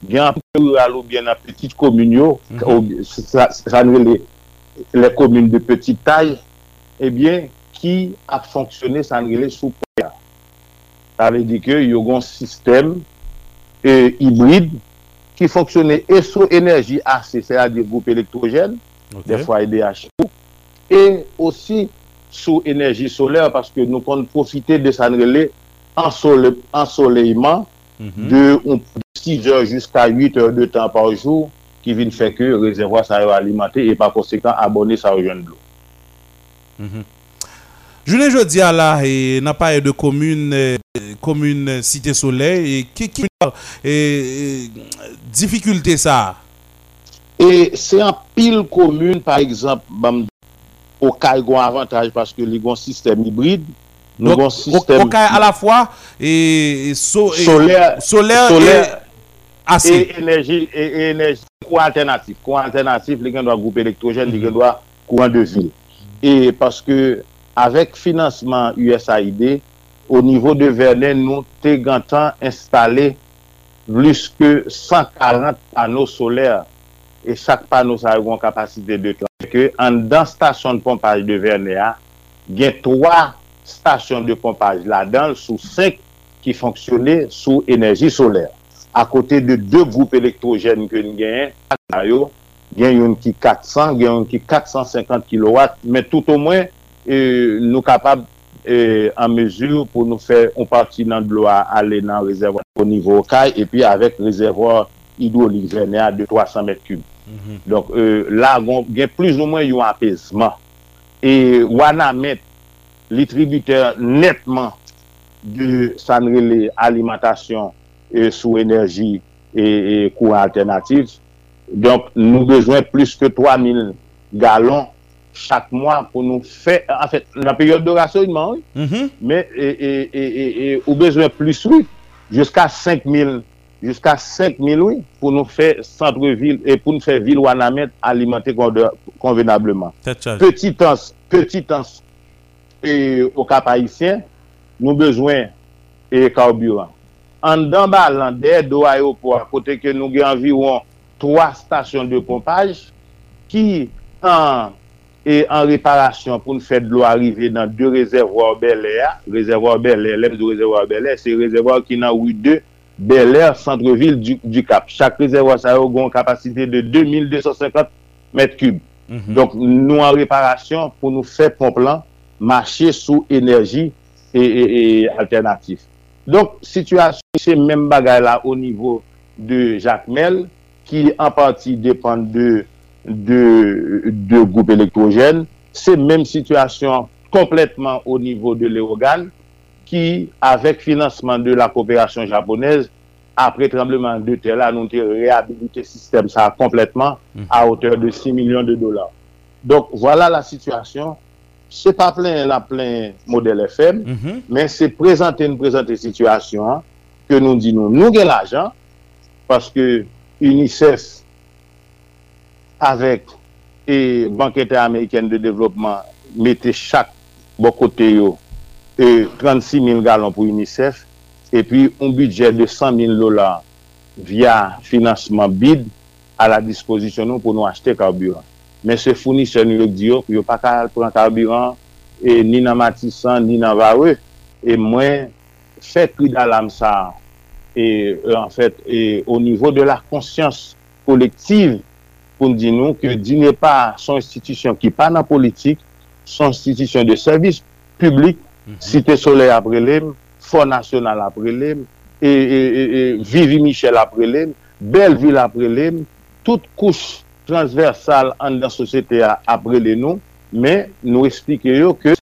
gen alo bien an petit komunyo mm -hmm. sa, sa nou le, le komune de petit tay ebyen eh ki ap fonksyone sa nou le sou poya. Sa ve di ke yo gon sistem E hybride qui fonctionnait ESO énergie AC, c'est-à-dire groupe électrogène, okay. des fois IDHO, et aussi sous énergie solaire parce que nous comptons profiter de ça ensole, ensoleillement mm -hmm. de, on, de 6 heures jusqu'à 8 heures de temps par jour qui vient faire que le réservoir ça alimenté et par conséquent abonné ça rejoint de l'eau. Mm -hmm. Jounen jodi a la, e, nan paye de komune, komune e, Site Soleil, e, ki, ki e, e difficulte sa? E se an pil komune, par exemple, bam, okay gwen avantage paske li gwen sistem hibride, nou gwen sistem... Okay a la fwa, e so, solaire, solaire, solaire e enerji, e enerji, kou alternatif, kou alternatif li gen do a goup elektrojen, li gen do a kouan de vil. E paske... avèk financeman USAID, o nivou de Verlaine nou te gantan installe plus ke 140 panou solèr e chak panou sa yon kapasite de klanke. An dan stasyon de pompaj de Verlaine, gen 3 stasyon de pompaj la dan sou 5 ki fonksyonè sou enerji solèr. A kote de 2 goup elektrojèn ke nou gen, gen yon ki 400, gen yon ki 450 kW, men tout o mwen E nou kapab e, an mezur pou nou fè an parti nan bloa ale nan rezervor au nivou kay, epi avèk rezervor idolik vene a 200-300 m3. Mm -hmm. Donk euh, la gen plus ou mwen yon apesman. E wana met li tributer netman de sanrele alimentasyon e, sou enerji e, e kouan alternatif. Donk nou bezwen plus ke 3000 galon chak mwa pou nou fè, an fèt, nan peryode de rassonnement, mè, ou bezwen plus, oui, jusqu'a 5.000, jusqu'a 5.000, oui, pou nou fè centre-ville, et pou nou fè ville Wanamet alimentée konvenablement. Petit ans, petit ans, et au Cap Haitien, nou bezwen et karburant. An dan ba lan, der do aéroport, kote ke nou gen environ 3 stasyon de pompaj, ki an e an reparasyon pou nou fè de lo arrive nan de rezervor belè a, rezervor belè, lèm de rezervor belè, se rezervor ki nan ou 2 belè, centre-ville du, du Cap. Chak rezervor sa yo goun kapasite de 2250 m3. Mm -hmm. Donk nou an reparasyon pou nou fè pon plan, mache sou enerji e, e, e alternatif. Donk, situasyon se men bagay la o nivou de Jacques Mel, ki an pati depan de de, de goup elektrojen, se menm situasyon kompletman o nivou de l'Erogan ki avek financeman de la kooperasyon japonez apre trembleman de tel anonte reabilite sistem sa kompletman a oteur de 6 milyon de dolar. Donk, wala la situasyon. Se pa plen la plen model FM, men mm -hmm. se prezante nou prezante situasyon ke nou di nou nou gen l'ajan, paske UNICEF avèk e bankete Ameriken de devlopman mette chak bokote yo e 36 000 galon pou UNICEF epi un budget de 100 000 dolar via financeman bid a la disposisyon nou pou nou achete karburant. Men se founise nou yo diyo, yo pa kal pran karburant e, ni nan Matisan, ni nan vare e mwen fè kri dalam sa e, en fèt, fait, e, o nivou de la konsyans kolektiv pou nou di nou ke di ne pa son institisyon ki pa nan politik, son institisyon de servis publik, mm -hmm. Site Soleil aprelem, Fond National aprelem, e, e, e, e, Vivi Michel aprelem, Belleville aprelem, tout kouch transversal an dan sosyete aprelem nou, men nou esplike yo ke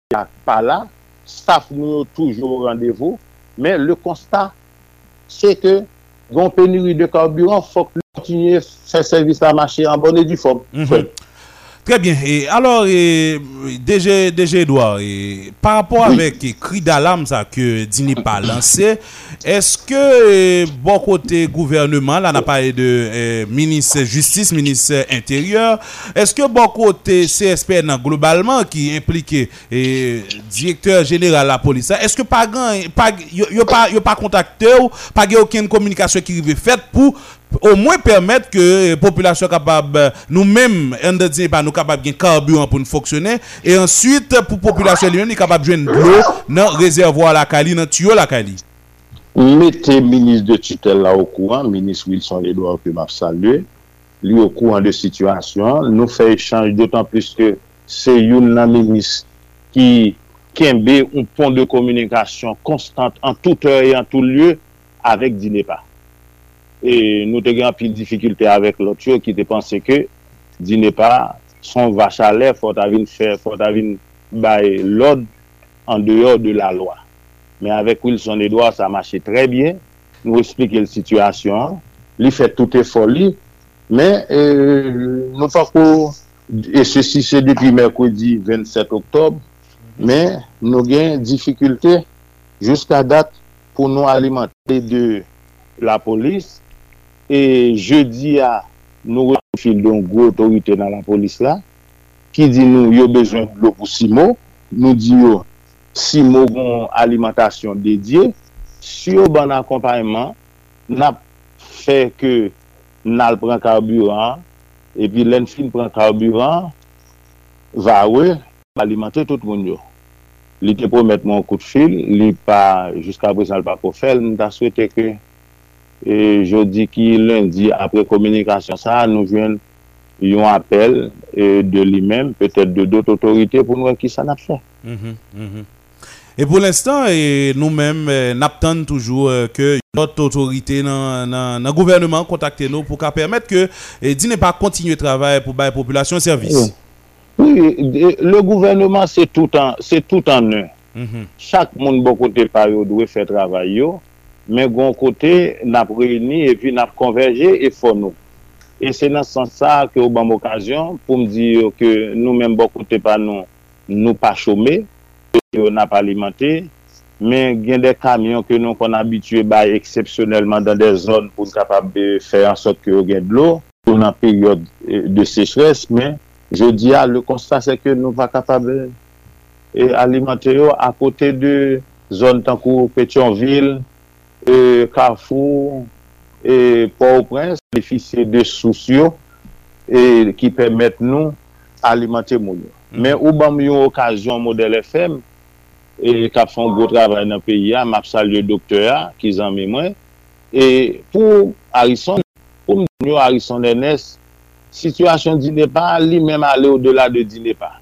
pa la, staff nou toujou randevou, men le konstat se ke gon penuri de karburant, fok kontinye fè servis la machè an bonè di fòm. Très bien. Et alors, et, DG, DG Edouard, et, par rapport avec le cri d'alarme ça que Dini [coughs] pas lancé, est-ce que, bon côté gouvernement, là, on a parlé de eh, ministre justice, ministre intérieur, est-ce que bon côté CSPN globalement qui implique eh, directeur général de la police, est-ce que pas grand, pas, yo, yo pas, yo pas contacté ou pas y a aucune communication qui est faite pour au moins permettre que la population capable nous-mêmes nous pas nous capable de carburant pour nous fonctionner. Et ensuite pour la population lui-même, est capable de joindre de l'eau dans le réservoir la Cali dans le tuyau la Cali. Mettez ministre de tutelle là au courant ministre Wilson Edouard que m'a salué. Lui au courant de situation. Nous fait échange d'autant plus que c'est une ministre qui kembe un pont de communication constante en toute heure et en tout lieu avec DINEPA. e nou te gen apil difikilte avek lot yo ki te panse ke di ne pa son vache ale fote avin fè, fote avin baye lod an deyor de la lwa. Men avek Wilson Edouard sa mache tre bien, nou esplike l situasyon, li fè tout e foli, men euh, nou fakou, e se si se depi Merkodi 27 Oktob, men nou gen difikulte jusqu'a dat pou nou alimante de la polis e jeudi a nou refil don gwo otorite nan la polis la, ki di nou yo bezwen blo pou Simo, nou di yo Simo gon alimentasyon dedye, si yo ban akompanyman, nap fè ke nal pran karburant, epi len fin pran karburant, va we, alimenter tout moun yo. Li te pou met moun kout fil, li pa, jiska apres al pa pou fel, nou ta souwete ke E jodi ki lundi apre komunikasyon sa, nou jwen yon apel e, de li men, petèt de dot otorite pou nou an ki sa nap fè. Mm -hmm, mm -hmm. E pou l'instant, e, nou men e, nap tan toujou e, ke dot otorite nan, nan, nan gouvernement kontakte nou pou ka permèt ke di ne pa kontinye travay pou baye populasyon servis. Mm. Oui, le gouvernement se tout an, nou. an -hmm. Chak moun bo kote par yo dwe fè travay yo, men goun kote nap reyni e pi nap konverje e fon nou. E se nan san sa ke ou ban mokasyon pou m di yo ke nou men bo kote pa nou nou pa chome, yo nap alimante, men gen de kamyon ke nou kon abitue bay eksepsyonelman dan de zon pou kapab fè an sot ke yo gen dlo, pou nan peryode de sechres, men je di ya le konstat se ke nou pa kapab e, alimante yo akote de zon tankou Petionville, E Kafou, e Port-au-Prince, defisye de sousyo ki e pemet nou alimante moun yo. Men mm. ou ban mi yon okasyon model FM e kap fon go travay nan peyi ya, map salye doktora ki zan mi mwen. E pou Harrison, pou mwen yo Harrison Enes, situasyon Dinepa li menm ale o dola de Dinepa.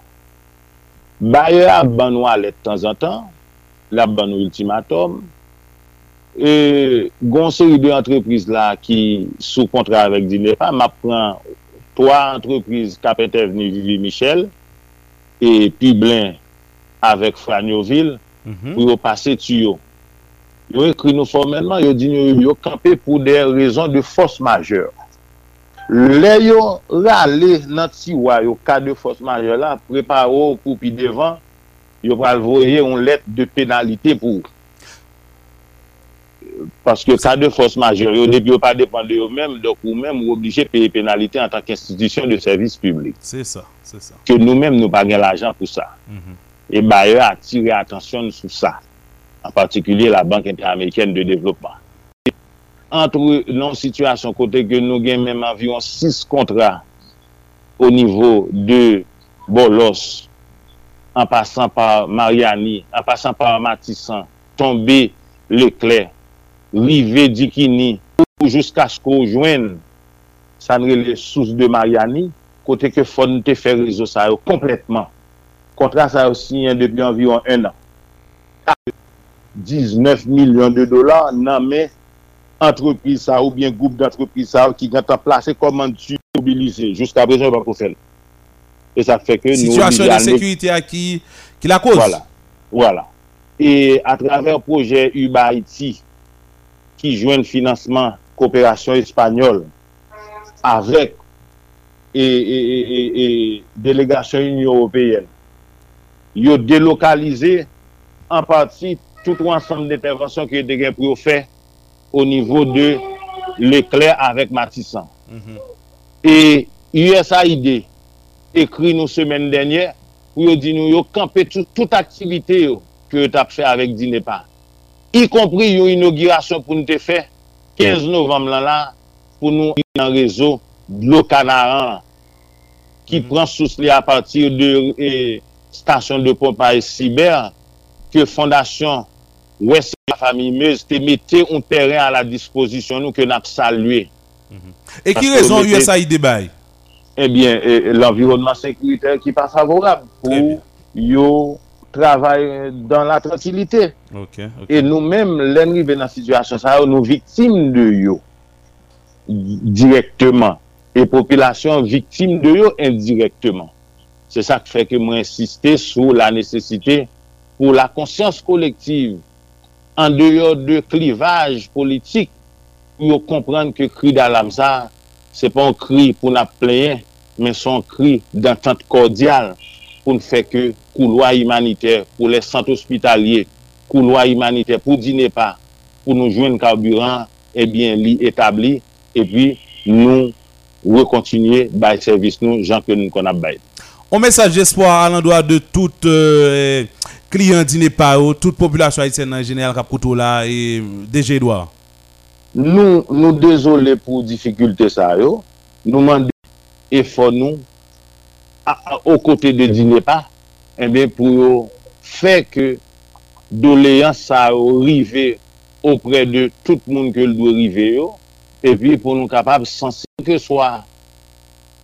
Baye ap ban nou alet tan zan tan, la ban nou ultimatum, e gonseri de entreprise la ki sou kontra avèk Dinepa, ma pran 3 entreprise Kapetev Nivivi Michel e Piblin avèk Franyovil mm -hmm. pou yo pase tuyo. Yo ekri nou formelman, yo di nou yo kampe pou de rezon de fos majeur. Le yo rale nan tiwa yo ka de fos majeur la, preparo pou pi devan, yo pral voye yon let de penalite pou ou. paske ka de fos majeur, yo debi yo pa depande yo menm, dok ou menm ou oblije peye penalite an tak institisyon de servis publik. Se sa, se sa. Ke nou menm nou pa gen l'ajan pou sa. Mm. E ba yo atire atensyon sou sa. An partikulye la Bank Interameriken de Devlopman. Antre nan situasyon kote ke nou gen menm avyon 6 kontra o nivou de Bolos, an pasan par Mariani, an pasan par Matissan, tombe Leclerc, rive dikini ou jiska sko jwen sanre le sous de Mariani kote ke fon te fe rezo sa yo kompletman. Kontra sa yo sinyen depi anviron 1 an. 19 milyon de dola nan men entreprise sa ou bien goup d'entreprise sa ou ki gata plase koman tu mobilize. Juska prezon ban pou fel. E sa fe ke nou... Situasyon de sekurite a ki la kouz. Voilà. Voilà. E a traver proje Uba Haiti ki jwen financeman kooperasyon espanyol avèk e, e, e, e, e delegasyon Union Européenne. Yo delokalize an pati tout wansan d'intervensyon ki yo degen pou yo fè o nivou de l'ekler avèk Matissan. Mm -hmm. E USAID ekri nou semen denye pou yo di nou yo kampe tout, tout aktivite yo ki yo tap fè avèk Dinepan. y kompri yon inaugurasyon pou nou te fe 15 novem lan la pou nou yon rezo lo kanaran ki pran sous li a patir de eh, stasyon de pompare siber ke fondasyon wè se la fami mez te mette un teren a la disposisyon nou ke nap salwe mm -hmm. E ki rezon USAID bay? Ebyen, eh eh, l'environnement sekuriter ki pa favorab pou yo travay dan la tranquilite. Okay, okay. E nou menm lenri ven nan situasyon sa yo nou viktim de yo direktman. E popilasyon viktim de yo indirektman. Se sa k fè ke mwen insistè sou la nesesite pou la konsyans kolektiv an deyo de klivaj politik pou yo komprende ke kri da lamsa se pon kri pou na pleyen men son kri d'entente kordial pou nou fè ke kouloa imaniter, pou lè sant hospitalier, kouloa imaniter, pou di ne pa, pou nou jwen karburant, ebyen eh li etabli, epi nou rekontinye bay servis nou, jan ke nou kon ap bay. On mesaj d'espoir al an doa de tout euh, kliyen di ne pa ou, tout populasyon Haitien nan jenel kap koutou la, e euh, deje doa. Nou, nou dezolé pou dificulte sa yo, nou mande e fon nou, o kote de Dinepa, eh ebe pou yo fè ke doleyan sa yo rive opre de tout moun ke l do rive yo, epi pou nou kapab sensi ke swa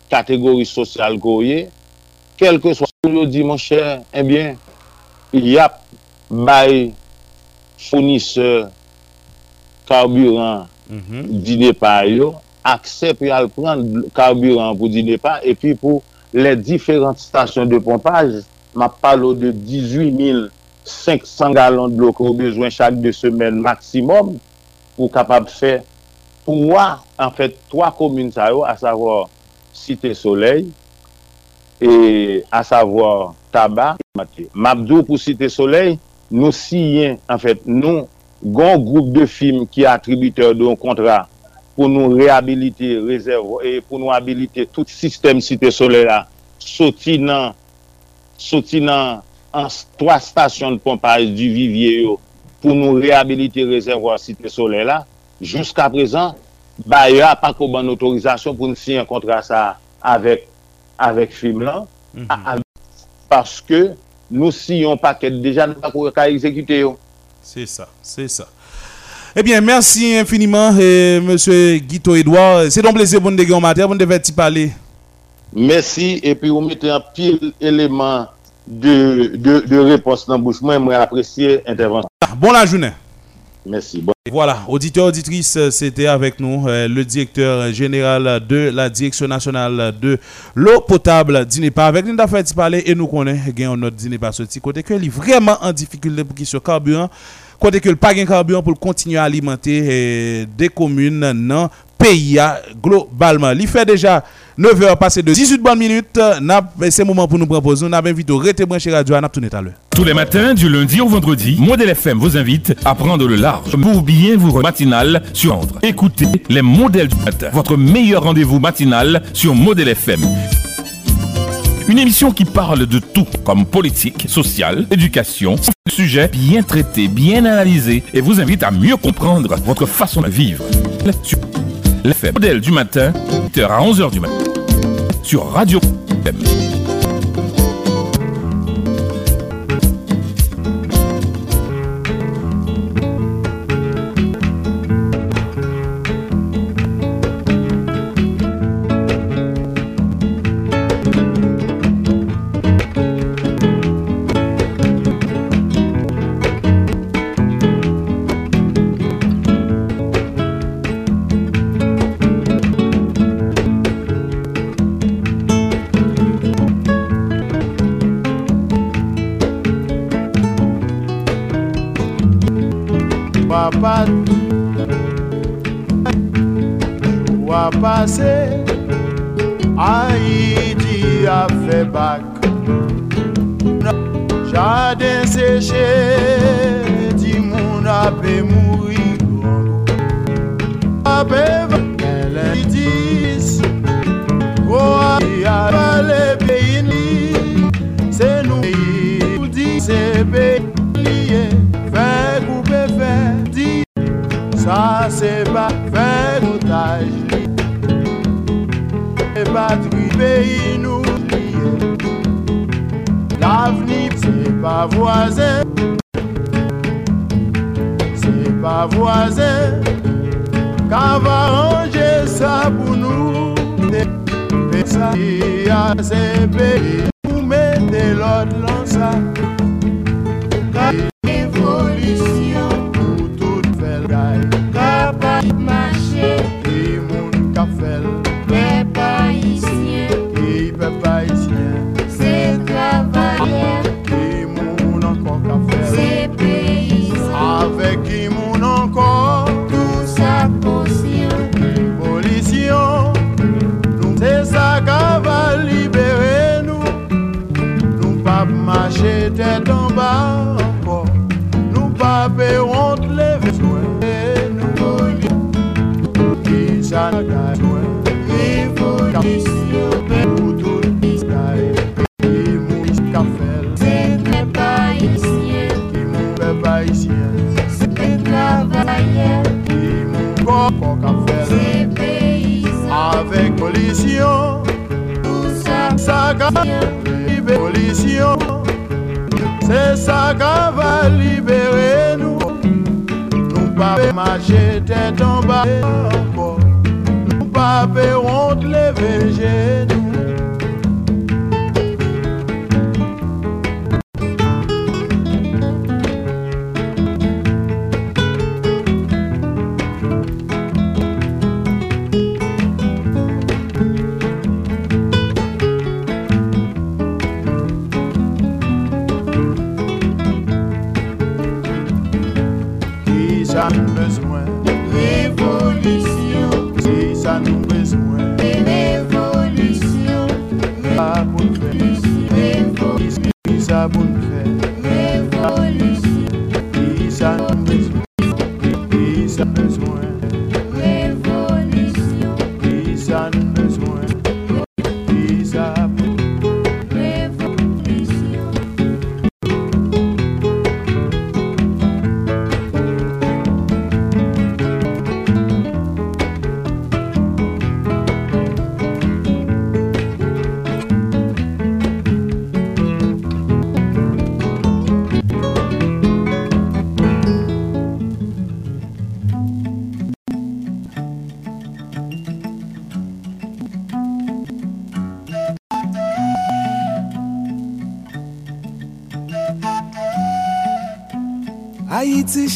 kategori sosyal koye, kelke swa yo di mon chè, ebyen, eh yap bay founise karburan mm -hmm. Dinepa yo, aksep yal pran karburan pou Dinepa, epi pou les différentes stations de pompage, ma palo de 18 500 gallons de l'eau qu'on besoin chaque deux semaines maximum pour capable faire trois, en fait, trois communes, à savoir Cité Soleil, et à savoir Tabac et Maté. Mabdou pour Cité Soleil, nous signons, en fait, nous, grand groupe de films qui est attributeur d'un contrat pou nou rehabilite rezervo e pou nou habilite tout sistem site sole la soti nan soti nan an 3 stasyon de pompaj du vivye yo pou nou rehabilite rezervo site sole la jouska prezan ba yo apak ou ban otorizasyon pou nou si an kontra sa avek avek film lan mm -hmm. paske nou si yon paket deja nou apak ou ka ekzekite yo. Se sa, se sa Eh bien, merci infiniment, eh, monsieur Guito Edouard. C'est un plaisir pour nous de matin, pour nous faire parler. Merci, et puis vous mettez un pile élément de, de, de réponse dans la bouche. Moi, moi, apprécier l'intervention. Ah, Bon la journée. Merci. Bon. Voilà, auditeurs, auditrices, euh, c'était avec nous euh, le directeur général de la Direction nationale de l'eau potable d'Inepa. Avec nous, d'affaires de parler et nous connaissons notre Dinepa sorti. Côté que il est vraiment en difficulté pour qu'il soit carburant. Côté que le pas gain carburant pour continuer à alimenter euh, des communes dans pays a, globalement. Il fait déjà 9 heures passées de 18 bonnes minutes. C'est le moment pour nous proposer. Nous avons invité au Rete Branché Radio. A tout à l'heure. Tous les matins, du lundi au vendredi, Modèle FM vous invite à prendre le large pour bien vous matinal sur Andre. Écoutez les modèles du matin, votre meilleur rendez-vous matinal sur Modèle FM. Une émission qui parle de tout, comme politique, sociale, éducation, sujet bien traité, bien analysé et vous invite à mieux comprendre votre façon de vivre. L'effet modèle du matin, 8h à 11h du matin, sur Radio M.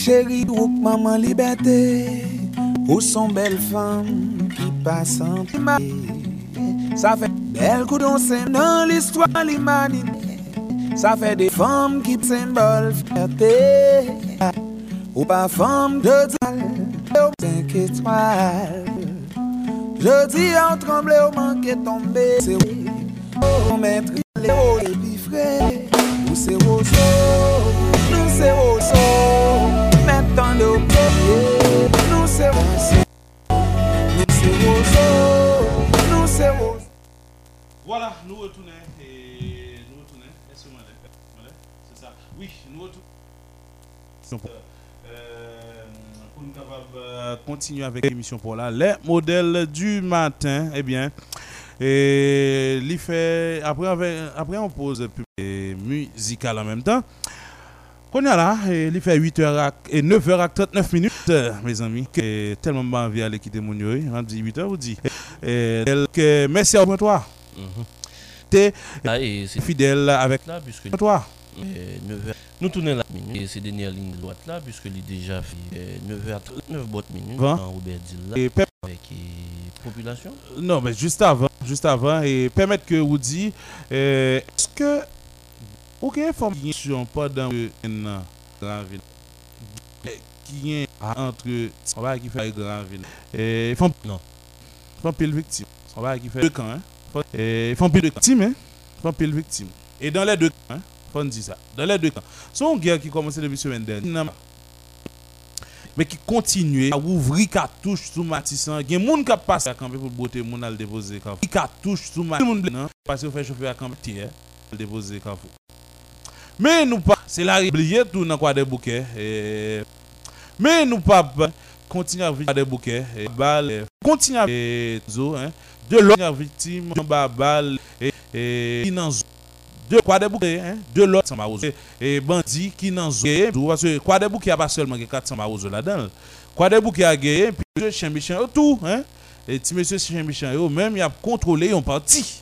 Chéri brouk maman libetè Ou son bel fam ki pasan Sa fè bel kou don sen nan l'istwa li manine Sa fè de fam ki sen bol fète Ou pa fam de dal Ou cinq étoiles. Je di an tremble ou manke tombe Se ou mètre le ou émission. Pour, euh, euh, continuer avec l'émission pour là. Les modèles du matin, eh bien, et fait, après, avec, après on pose musicale en même temps. Qu'on a là, il fait 8h et 9h39 minutes, mes amis, que tellement bon envie d'aller quitter mon on dit 8h ou dit. Et, merci à toi. Mm -hmm. Fidèle avec toi. 9h. Nous tournons la minute. Et c'est dernière ligne de droite là, puisque il est déjà fait euh, 9h39 bonnes minutes Vingt. dans Robert Dilla Et avec euh, population? non, mais juste avant, juste avant, et permettre que vous dit, euh, est-ce que aucune information pas dans le dans grand ville qui est entre on va qui fait grand ville. Et font Non. font pile victime. On va qui fait deux camps hein. Font- et font pile victime hein. Font pile victime. Et dans les deux camps hein faut dire ça dans les deux camps c'est une guerre qui commençait depuis semaine dernière mais qui continue à ouvrir cartouche sous Matissan. Il y a des gens qui passent à camper pour botter moun al déposer carrefour. Il cartouche sous Matissan. Parce que fait chauffer à camper déposer carrefour. Mais nous pas, c'est la oublier tout dans quoi des bouquets. Et... Mais nous pas continuer à vivre des bouquets et balle continuer à et zo hein de l'autre victime balle et et zo. De quoi des bouquets hein? De l'autre sans marozo et bandit qui dans zo tout parce que quoi des bouquets a pas seulement que 400 marozo là-dedans. Quoi des bouquets a gagné puis monsieur chien méchant tout hein? Et petit monsieur chien méchant yo même il a contrôlé un parti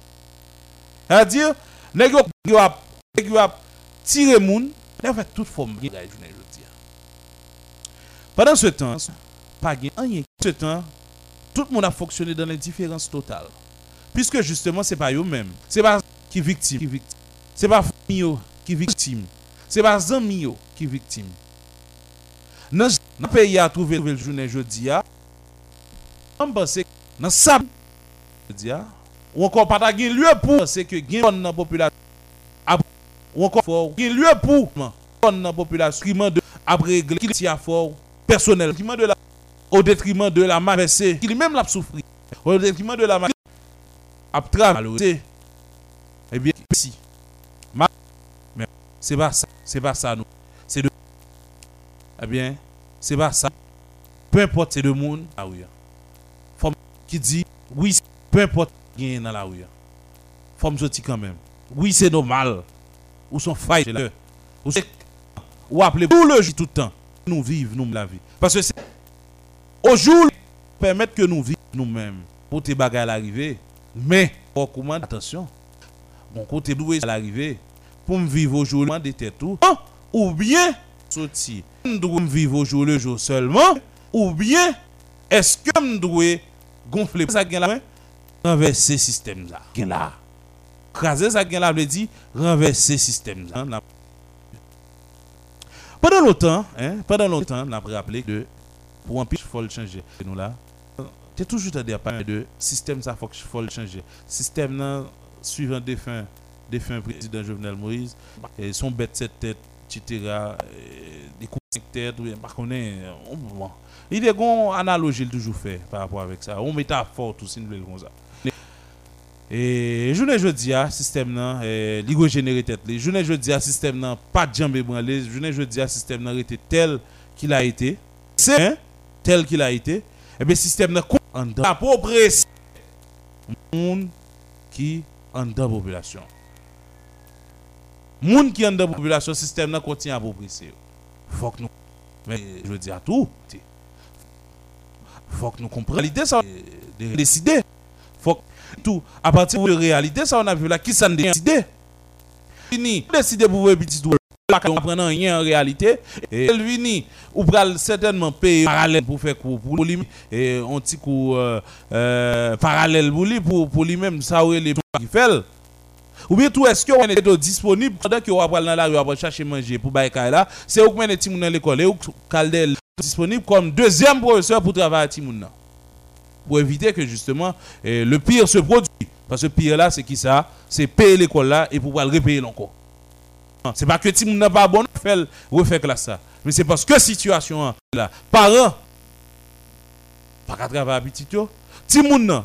c'est-à-dire a nèg yo a tiré moun il a fait toute forme. Bien la journée jeudi pendant ce temps pas ce temps tout le monde a fonctionné dans l'indifférence totale. Puisque justement c'est pas eux même c'est pas qui victime qui victime c'est pas famille qui victime. C'est pas amis yo qui victime. Dans le pays a trouvé le journée jeudi a on pense que dans ça jeudi a ou encore pas gen lieu pour. C'est que dans la population. Ou encore fort. Lieu pour. Dans la population. Qui de après qui a fort personnel. Qui de la au détriment de la masse qui même l'a souffri au détriment de la masse a travaillé eh bien mais c'est pas ça. C'est pas ça nous. C'est de eh bien c'est pas ça. Peu importe c'est de monde. Ah oui femme qui dit oui peu importe gain dans la rue femme sorti quand même oui c'est normal. Ou son là. Ou c'est ou appeler tout le jour tout le temps. Nous vivons nous la vie. Parce que c'est au jour permettre que nous vivions nous-mêmes. Pour tes bagages à l'arrivée. Mais pour comment attention. Bon côté doué à l'arrivée pour me vivre au jour de tête tout hein, ou bien sorti me dois vivre au jour le jour seulement ou bien est-ce que me dois gonfler ça là renverser système là là. Craser ça là veut dire renverser système là. Pendant longtemps hein pendant longtemps on a rappelé que pour un pitch faut le changer. Nous là tu toujours à dire de système ça faut que faut le changer. Système là suivant défunt défunt président Jovenel Moïse. Son bête cette tête etc euh, des coups de tête on il est une analogie toujours fait par rapport avec ça. On métaphore tout si nous ça et jeudi à système nan eh, li go générer tête jeudi à système pas de jeudi à système tel qu'il a été. Tel qu'il a été. Et bien système en approprié monde qui en dedans population monde qui en dedans population système nan continue à approprier faut que nous mais je dis à tout faut que nous comprenions l'idée ça de décider faut que tout à partir de réalité ça on a vu là qui s'en décidé fini décider pour voir petit tout on prend rien en réalité et elle vini ou pral certainement payer parallèle pour faire pour lui et euh, parallèle pour lui lui même ça ou les qui fait ou bien tout est-ce que on est disponible pendant que on va dans la rue va chercher manger pour bailler là c'est mener petit moun dans l'école et ou Kaldel disponible comme deuxième professeur pour travailler à petit moun nan pour éviter que justement eh, le pire se produit. Parce que le pire là, c'est qui ça? C'est payer l'école là et pouvoir le repayer encore. C'est pas que si n'a pas bon faire refaire classe ça. Mais c'est parce que situation hein, là, parents pas qu'à travailler petit yo, ti moun nan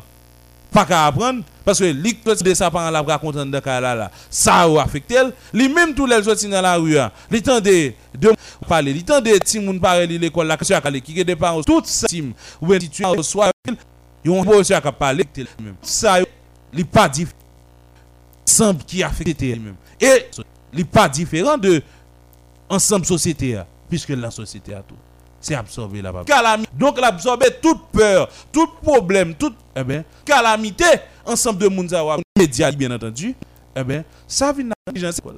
pas qu'à apprendre parce que li de sa parent la bra content de là là, ça a affecté elle, même tous les autres dans la rue, hein, li tande de parler, li tande ti moun parler l'école là que sur qui des parents tout ça tim ou bien situation soit yon professeur qui parler même ça li pas différent ensemble qui affecte lui-même. Et li pas différent de ensemble société a, puisque la société a tout. C'est absorber la calamité. Donc l'absorber toute peur, tout problème, toute eh ben, calamité ensemble de moun zawa médias bien entendu. Eh ben, ça vient dans négligence école.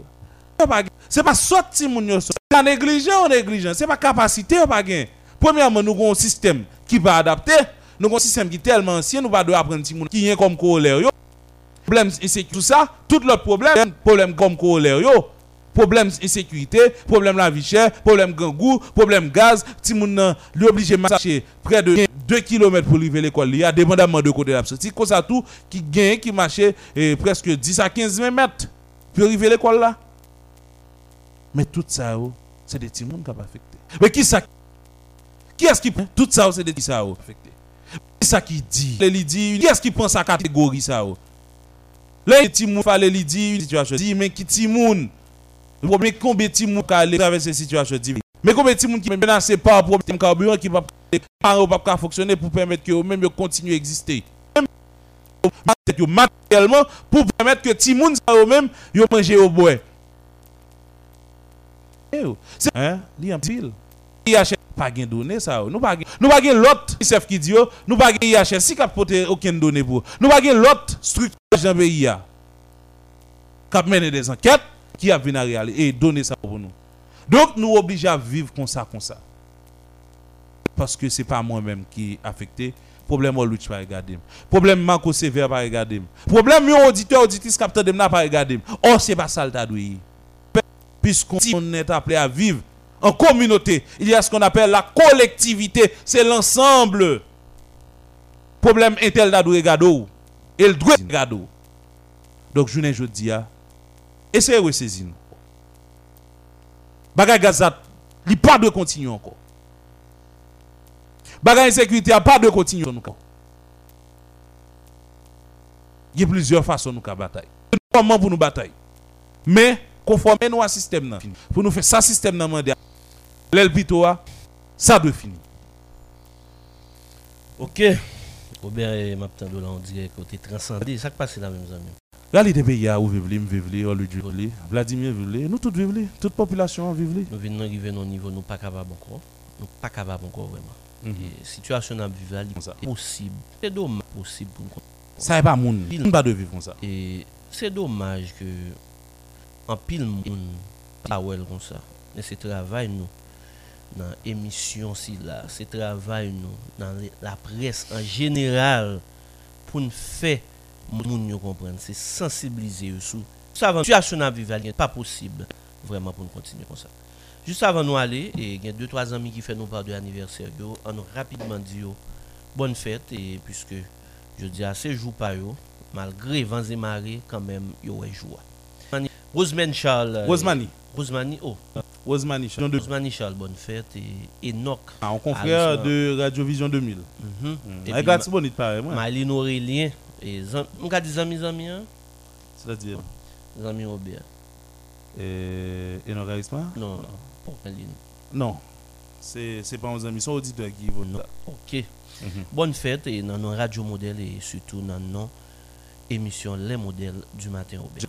C'est pas- C'est pas sorti moun yo. sorti. C'est négligent ou négligent, c'est pas capacité ou pas gain. Premièrement, nous avons un système qui pas adapté, nous avons un système qui est tellement ancien, nous doit apprendre ti moun qui est comme corollaire. Problème insécurité, tout ça, tout l'autre problème, problème comme corollaire. Problème insécurité, problème la vie chère, problème gangou, problème gaz, ti moun nan li obligé marcher près de 2 km pour à l'école, il y a dépendamment de côté la sortie, comme ça tout qui gagne qui marche eh, presque 10 à 15 mètres pour arriver à l'école là. Mais tout ça oh, c'est des petits monde qui pas affecté. Mais qui ça Qui est-ce qui tout ça oh, c'est des petits ça oh, affecté. Qui ça qui dit Les dit qui est-ce qui prend sa catégorie ça oh? Les petits moun fallait li dire situation. Dit mais qui ti moun le problème combien de moun qui aller traverser cette situation difficile. Mais combien de moun qui menacé par un problème carburant qui va pas pas fonctionner pour permettre que eux même yo continue à exister? Matériellement pour permettre que ti moun ça eux même yo manger au bois. Eh oh, C'est hein, li en pile. IHS pas gen donné ça. oh. Nous pas nous pas l'autre chef qui dit yo, nous pas IHS si cap porter aucune donnée pour. Nous pas l'autre structure dans le pays a. Cap mener des enquêtes qui a venir réaliser et donner ça pour nous. Donc nous obligés à vivre comme ça comme ça. Parce que c'est pas moi-même qui est affecté. Problème au Louch pas regarder. Problème Marco Sévère pas regarder. Problème yon auditeur auditrice capteur de pas regarder. Or c'est pas ça le puisqu'on on est appelé à vivre en communauté. Il y a ce qu'on appelle la collectivité. C'est l'ensemble. Problème intel da doué gado. Et le droit gado. Donc, je ne dis à. Essayez de ressaisir. nous. Bagay gazat, il pas de continuer encore. Bagay insécurité, a pas de continuer encore. Il y a plusieurs façons nous bataille. Comment pour nous bataille? Mais conformer nous à système. Pour nous faire ça système. L'elpito a ça doit finir. Ok. Robert et Maptando là on dirait côté transcendé. Ça qui passe là même amis. Réalité pays a ou vivre, vivre, on Vladimir vivre, nous tous vivre, toute population vivre. Nous venons arriver à un niveau nous pas capable encore. Nous pas capable encore vraiment. Et situation à vivre là, c'est possible. C'est dommage possible pour nous. Ça n'est pas moun. On pas de vivre comme ça. Et c'est dommage que en pile moun pas well comme ça. Mais c'est travail nous dans émission si là, c'est travail nous dans la presse en général pour nous faire moun yo comprendre, c'est sensibiliser eux ça avant situation à vivre pas possible vraiment pour nous continuer comme ça. Juste avant nous aller et il y a deux trois amis qui fait nous part de l'anniversaire on nous rapidement dit yo bonne fête et puisque je dis à ces jours pas yo malgré vents et marées quand même yo est joie. Rosemary Charles euh, Rosemary. Rosemary oh Rosemary Charles. Rosemary Charles bonne fête et Enoch Ah, un confrère de Radio Vision 2000. Mhm. Et Avec puis, la Tibonite pareil, moi. Maline Aurélien et zam- on ka dit amis amis hein? C'est-à-dire, amis Robert. Et et non charisme non Non. C'est c'est pas un ami, c'est un auditeur qui vont non OK. Bonne fête et dans nos radio modèle et surtout dans nos émission les modèles du matin Robert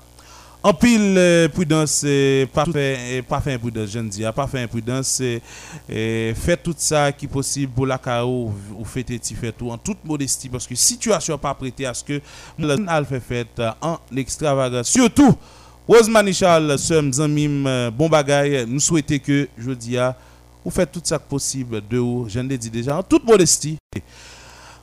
En pile euh, prudence, pas faire, imprudence, je ne dis, pas faire imprudence, tout ça qui est possible pour la KO ou fêter fait tout en toute modestie parce que situation pas prêtée à ce que le fait fête en extravagance. Surtout, Rosemary Charles, sommes euh, bon bagay, nous souhaitons que, je dis, ah, vous faites tout ça possible de vous, je l'ai dit déjà, en toute modestie.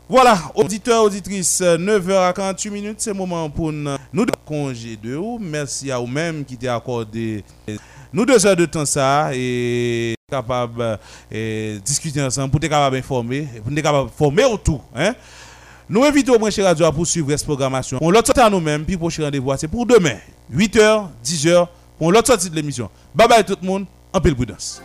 Voilà, auditeurs, auditrices, 9h48 minutes, c'est le moment pour nous nous congé de vous. Merci à vous-même qui t'ai accordé nous deux heures de temps ça et capable de discuter ensemble pour être capable d'informer, pour être capable de former autour. Hein? Nous invitons au Branché Radio à poursuivre cette programmation. On l'autre à nous-mêmes, puis prochain rendez-vous, c'est pour demain, 8h, 10h, pour l'autre sortie de l'émission. Bye bye tout le monde, en pile prudence.